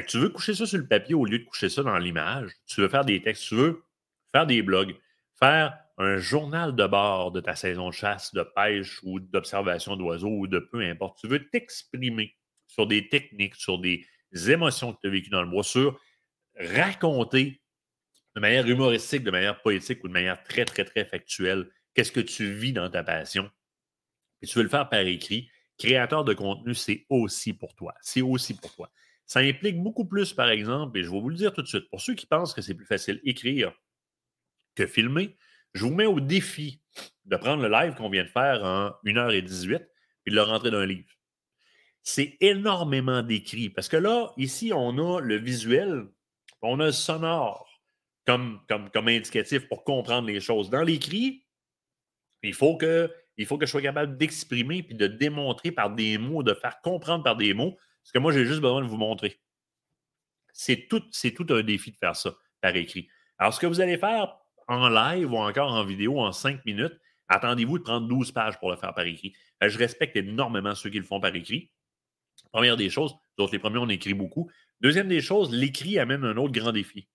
Tu veux coucher ça sur le papier au lieu de coucher ça dans l'image. Tu veux faire des textes, tu veux faire des blogs, faire un journal de bord de ta saison de chasse, de pêche ou d'observation d'oiseaux ou de peu importe. Tu veux t'exprimer sur des techniques, sur des émotions que tu as vécues dans le bois, sur raconter de manière humoristique, de manière poétique ou de manière très, très, très factuelle qu'est-ce que tu vis dans ta passion. Et tu veux le faire par écrit créateur de contenu, c'est aussi pour toi. C'est aussi pour toi. Ça implique beaucoup plus, par exemple, et je vais vous le dire tout de suite, pour ceux qui pensent que c'est plus facile écrire que filmer, je vous mets au défi de prendre le live qu'on vient de faire en 1h18 et de le rentrer dans un livre. C'est énormément d'écrit parce que là, ici, on a le visuel, on a le sonore comme, comme, comme indicatif pour comprendre les choses. Dans l'écrit, il faut que il faut que je sois capable d'exprimer puis de démontrer par des mots, de faire comprendre par des mots, ce que moi, j'ai juste besoin de vous montrer. C'est tout, c'est tout un défi de faire ça par écrit. Alors, ce que vous allez faire en live ou encore en vidéo en cinq minutes, attendez-vous de prendre 12 pages pour le faire par écrit. Euh, je respecte énormément ceux qui le font par écrit. Première des choses, d'autres les premiers, on écrit beaucoup. Deuxième des choses, l'écrit amène un autre grand défi.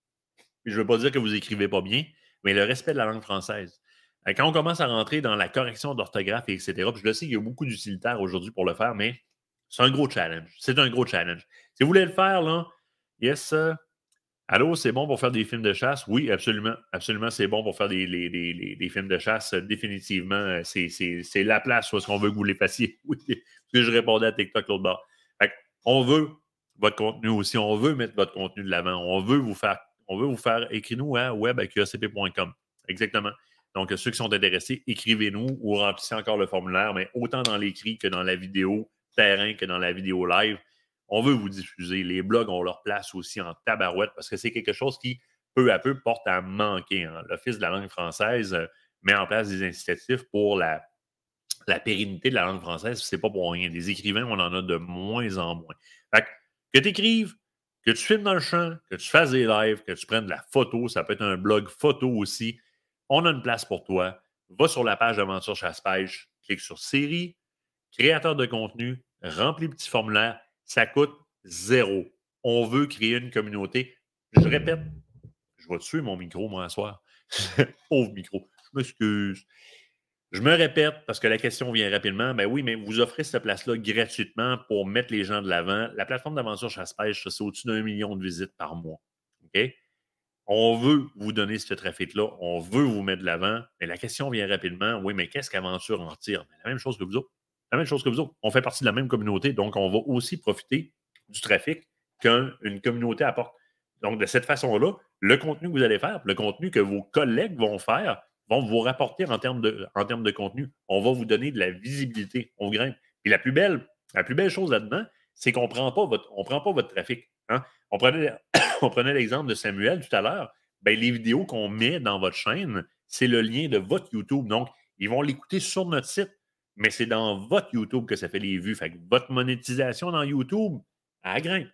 Je ne veux pas dire que vous écrivez pas bien, mais le respect de la langue française. Euh, quand on commence à rentrer dans la correction d'orthographe, etc., puis je le sais qu'il y a beaucoup d'utilitaires aujourd'hui pour le faire, mais c'est un gros challenge. C'est un gros challenge. Si vous voulez le faire, là, yes, allô, c'est bon pour faire des films de chasse? Oui, absolument. Absolument, c'est bon pour faire des, films de chasse. Définitivement, c'est la place où est-ce qu'on veut que vous les fassiez. Oui, que je répondais à TikTok l'autre bord. on veut votre contenu aussi. On veut mettre votre contenu de l'avant. On veut vous faire, on veut vous faire, écrire-nous à web.qacp.com. Exactement. Donc, ceux qui sont intéressés, écrivez-nous ou remplissez encore le formulaire, mais autant dans l'écrit que dans la vidéo terrain que dans la vidéo live. On veut vous diffuser. Les blogs ont leur place aussi en tabarouette parce que c'est quelque chose qui, peu à peu, porte à manquer. Hein. L'Office de la langue française euh, met en place des incitatifs pour la, pérennité de la langue française. C'est pas pour rien. Des écrivains, on en a de moins en moins. Fait que, tu écrives, que tu filmes dans le champ, que tu fasses des lives, que tu prennes de la photo, ça peut être un blog photo aussi on a une place pour toi. Va sur la page d'Aventure Chasse-Pêche, clique sur Série, créateur de contenu, remplis le petit formulaire. Ça coûte zéro. On veut créer une communauté. Je répète, je vais tuer mon micro, moi, ce soir. Pauvre micro. Je m'excuse. Je me répète parce que la question vient rapidement. Ben oui, mais vous offrez cette place-là gratuitement pour mettre les gens de l'avant. La plateforme d'aventure chasse-pêche, c'est au-dessus d'un million de visites par mois? OK? On veut vous donner ce trafic-là, on veut vous mettre de l'avant, mais la question vient rapidement, oui, mais qu'est-ce qu'Aventure en tire? la même chose que vous autres. La même chose que vous autres. On fait partie de la même communauté, donc on va aussi profiter du trafic qu'une communauté apporte. Donc, de cette façon-là, le contenu que vous allez faire, le contenu que vos collègues vont faire, vont vous rapporter en termes de, contenu. On va vous donner de la visibilité. On grimpe. Puis la plus belle, chose là-dedans, c'est qu'on ne prend pas votre trafic. Hein? On prenait, l'exemple de Samuel tout à l'heure. Ben, les vidéos qu'on met dans votre chaîne, c'est le lien de votre YouTube. Donc, ils vont l'écouter sur notre site, mais c'est dans votre YouTube que ça fait les vues. Votre monétisation dans YouTube, elle grimpe.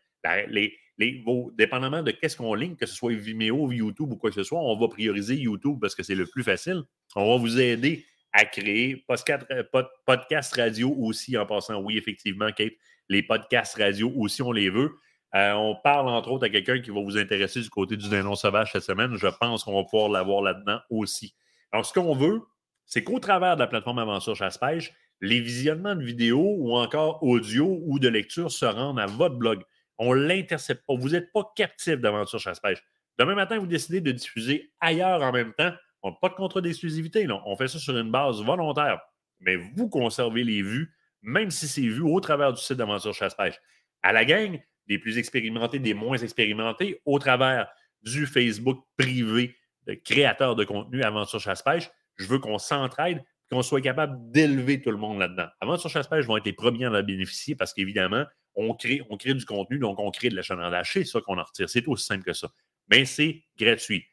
Les, les, dépendamment de qu'est-ce qu'on ligne, que ce soit Vimeo, YouTube ou quoi que ce soit, on va prioriser YouTube parce que c'est le plus facile. On va vous aider à créer euh, podcast radio aussi en passant. Oui, effectivement, Kate, les podcasts radio aussi, on les veut. Euh, on parle entre autres à quelqu'un qui va vous intéresser du côté du dindon sauvage cette semaine. Je pense qu'on va pouvoir l'avoir là-dedans aussi. Alors, ce qu'on veut, c'est qu'au travers de la plateforme Aventure Chasse-Pêche, les visionnements de vidéos ou encore audio ou de lecture se rendent à votre blog. On ne l'intercepte pas. Vous n'êtes pas captif d'Aventure Chasse-Pêche. Demain matin, vous décidez de diffuser ailleurs en même temps. On n'a pas de contrat d'exclusivité. On fait ça sur une base volontaire. Mais vous conservez les vues, même si c'est vu au travers du site d'Aventure Chasse-Pêche. À la gang, des plus expérimentés, des moins expérimentés, au travers du Facebook privé de créateurs de contenu Aventure Chasse-Pêche. Je veux qu'on s'entraide qu'on soit capable d'élever tout le monde là-dedans. Aventure Chasse-Pêche vont être les premiers à en bénéficier parce qu'évidemment, on crée, on crée du contenu, donc on crée de l'achalandage. C'est ça qu'on en retire. C'est aussi simple que ça. Mais c'est gratuit.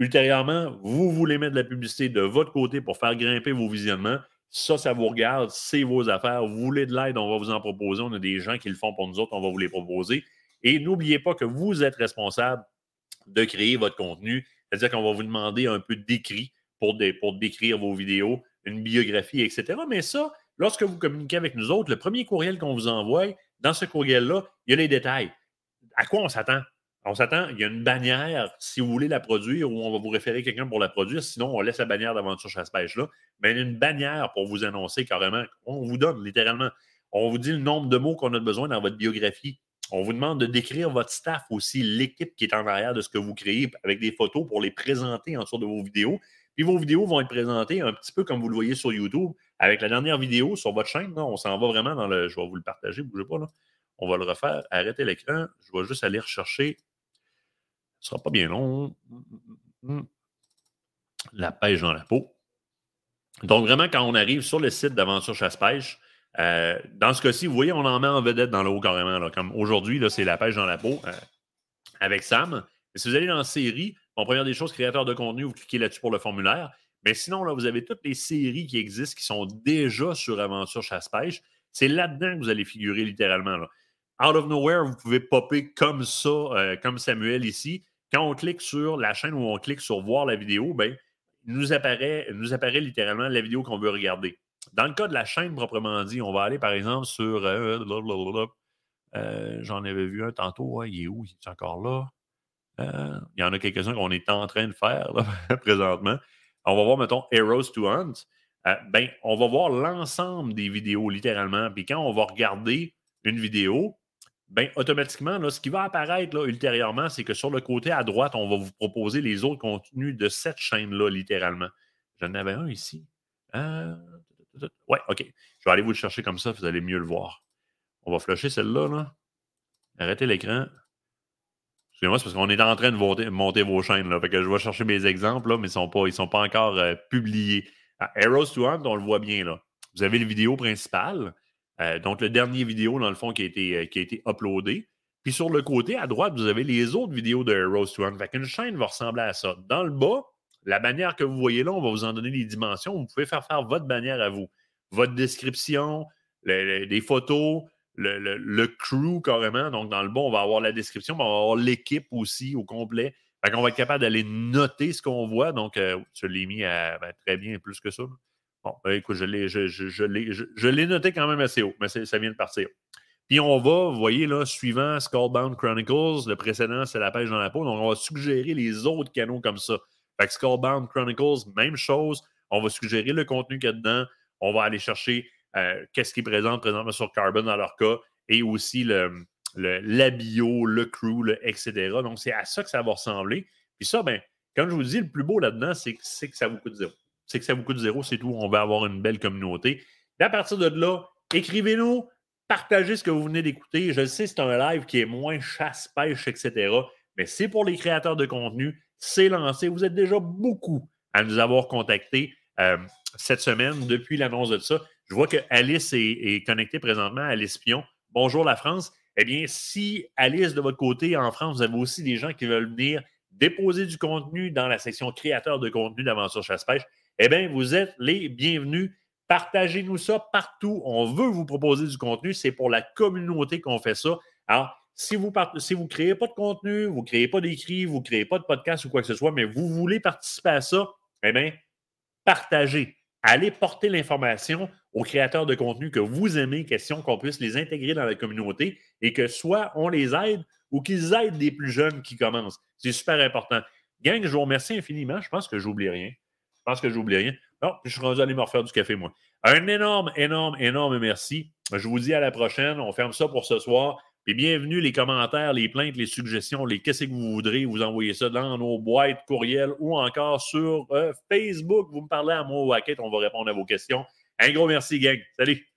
Ultérieurement, vous voulez mettre de la publicité de votre côté pour faire grimper vos visionnements. Ça, ça vous regarde, c'est vos affaires. Vous voulez de l'aide, on va vous en proposer. On a des gens qui le font pour nous autres, on va vous les proposer. Et n'oubliez pas que vous êtes responsable de créer votre contenu. C'est-à-dire qu'on va vous demander un peu d'écrit pour, décrire vos vidéos, une biographie, etc. Mais ça, lorsque vous communiquez avec nous autres, le premier courriel qu'on vous envoie, dans ce courriel-là, il y a les détails. À quoi on s'attend? On s'attend, il y a une bannière, si vous voulez la produire, ou on va vous référer quelqu'un pour la produire, sinon on laisse la bannière d'aventure chasse-pêche là. Mais une bannière pour vous annoncer carrément. On vous donne littéralement. On vous dit le nombre de mots qu'on a besoin dans votre biographie. On vous demande de décrire votre staff aussi, l'équipe qui est en arrière de ce que vous créez, avec des photos pour les présenter en dessous de vos vidéos. Puis vos vidéos vont être présentées un petit peu comme vous le voyez sur YouTube, avec la dernière vidéo sur votre chaîne. on s'en va vraiment dans le. Je vais vous le partager, bougez pas là. On va le refaire. Arrêtez l'écran. Je vais juste aller rechercher ce ne sera pas bien long. La pêche dans la peau. Donc, vraiment, quand on arrive sur le site d'Aventure Chasse-Pêche, euh, dans ce cas-ci, vous voyez, on en met en vedette dans le haut carrément. Comme aujourd'hui, c'est la pêche dans la peau euh, avec Sam. si vous allez dans série, en première des choses, créateur de contenu, vous cliquez là-dessus pour le formulaire. Mais sinon, là, vous avez toutes les séries qui existent qui sont déjà sur Aventure Chasse-Pêche. C'est là-dedans que vous allez figurer littéralement. Out of nowhere, vous pouvez popper comme ça, euh, comme Samuel ici. Quand on clique sur la chaîne ou on clique sur voir la vidéo, ben, nous apparaît, nous apparaît littéralement la vidéo qu'on veut regarder. Dans le cas de la chaîne proprement dit, on va aller par exemple sur. Euh, euh, j'en avais vu un tantôt. il est où? Il est encore là? Euh, il y en a quelques-uns qu'on est en train de faire présentement. On va voir, mettons, Heroes to Hunt. ben, on va voir l'ensemble des vidéos littéralement. Puis quand on va regarder une vidéo, ben, automatiquement, là, ce qui va apparaître ultérieurement, c'est que sur le côté à droite, on va vous proposer les autres contenus de cette chaîne-là, littéralement. J'en avais un ici. Euh... Ouais, OK. Je vais aller vous le chercher comme ça, vous allez mieux le voir. On va flusher celle-là. Là. Arrêtez l'écran. Excusez-moi, c'est parce qu'on est en train de monter, vos chaînes. Fait que je vais chercher mes exemples, mais ils ne sont, pas, sont pas encore euh, publiés. Ah, Arrows to Hunt, on le voit bien là. Vous avez le vidéo principale. Euh, donc, le dernier vidéo, dans le fond, qui a été, euh, qui a été uploadé. Puis sur le côté à droite, vous avez les autres vidéos de Rose to Hunt. Fait qu'une chaîne va ressembler à ça. Dans le bas, la bannière que vous voyez là, on va vous en donner les dimensions. Vous pouvez faire faire votre bannière à vous. Votre description, les, photos, le, crew carrément. Donc, dans le bas, on va avoir la description, mais on va avoir l'équipe aussi au complet. Fait qu'on va être capable d'aller noter ce qu'on voit. Donc, euh, je l'ai mis ben, très bien plus que ça. Bon, ben, écoute, je l'ai, je, je, je, noté quand même assez haut, mais ça vient de partir. Puis on va, vous voyez là, suivant Skullbound Chronicles, le précédent, c'est la pêche dans la peau. Donc, on va suggérer les autres canaux comme ça. Fait que Skullbound Chronicles, même chose. On va suggérer le contenu qu'il y a dedans. On va aller chercher euh, qu'est-ce qu'ils présentent présentement sur Carbon dans leur cas et aussi le, le, la bio, le crew, etc. Donc, c'est à ça que ça va ressembler. Puis ça, ben, comme je vous dis, le plus beau là-dedans, c'est que ça vous coûte zéro c'est que ça vous coûte zéro, c'est tout. On va avoir une belle communauté. Et à partir de là, écrivez-nous, partagez ce que vous venez d'écouter. Je sais, c'est un live qui est moins chasse-pêche, etc. Mais c'est pour les créateurs de contenu. C'est lancé. Vous êtes déjà beaucoup à nous avoir contactés euh, cette semaine depuis l'annonce de ça. Je vois que Alice est, connectée présentement, Alice Pion. Bonjour la France. Eh bien, si Alice, de votre côté, en France, vous avez aussi des gens qui veulent venir déposer du contenu dans la section créateur de contenu d'Aventure Chasse-Pêche, eh bien, vous êtes les bienvenus. Partagez-nous ça partout. On veut vous proposer du contenu. C'est pour la communauté qu'on fait ça. Alors, si vous ne créez pas de contenu, vous ne créez pas d'écrit, vous ne créez pas de podcast ou quoi que ce soit, mais vous voulez participer à ça, eh bien, partagez. Allez porter l'information aux créateurs de contenu que vous aimez, question qu'on puisse les intégrer dans la communauté et que soit on les aide ou qu'ils aident des plus jeunes qui commencent. C'est super important. Gang, je vous remercie infiniment. Je pense que j'oublie rien. Pense que j'oublie rien. Non, je suis rendu à aller me refaire du café, moi. Un énorme, énorme, énorme merci. Je vous dis à la prochaine. On ferme ça pour ce soir. Et bienvenue les commentaires, les plaintes, les suggestions, les qu'est-ce que vous voudrez. Vous envoyez ça dans nos boîtes courriels ou encore sur euh, Facebook. Vous me parlez à moi ou à Kate. On va répondre à vos questions. Un gros merci, gang. Salut.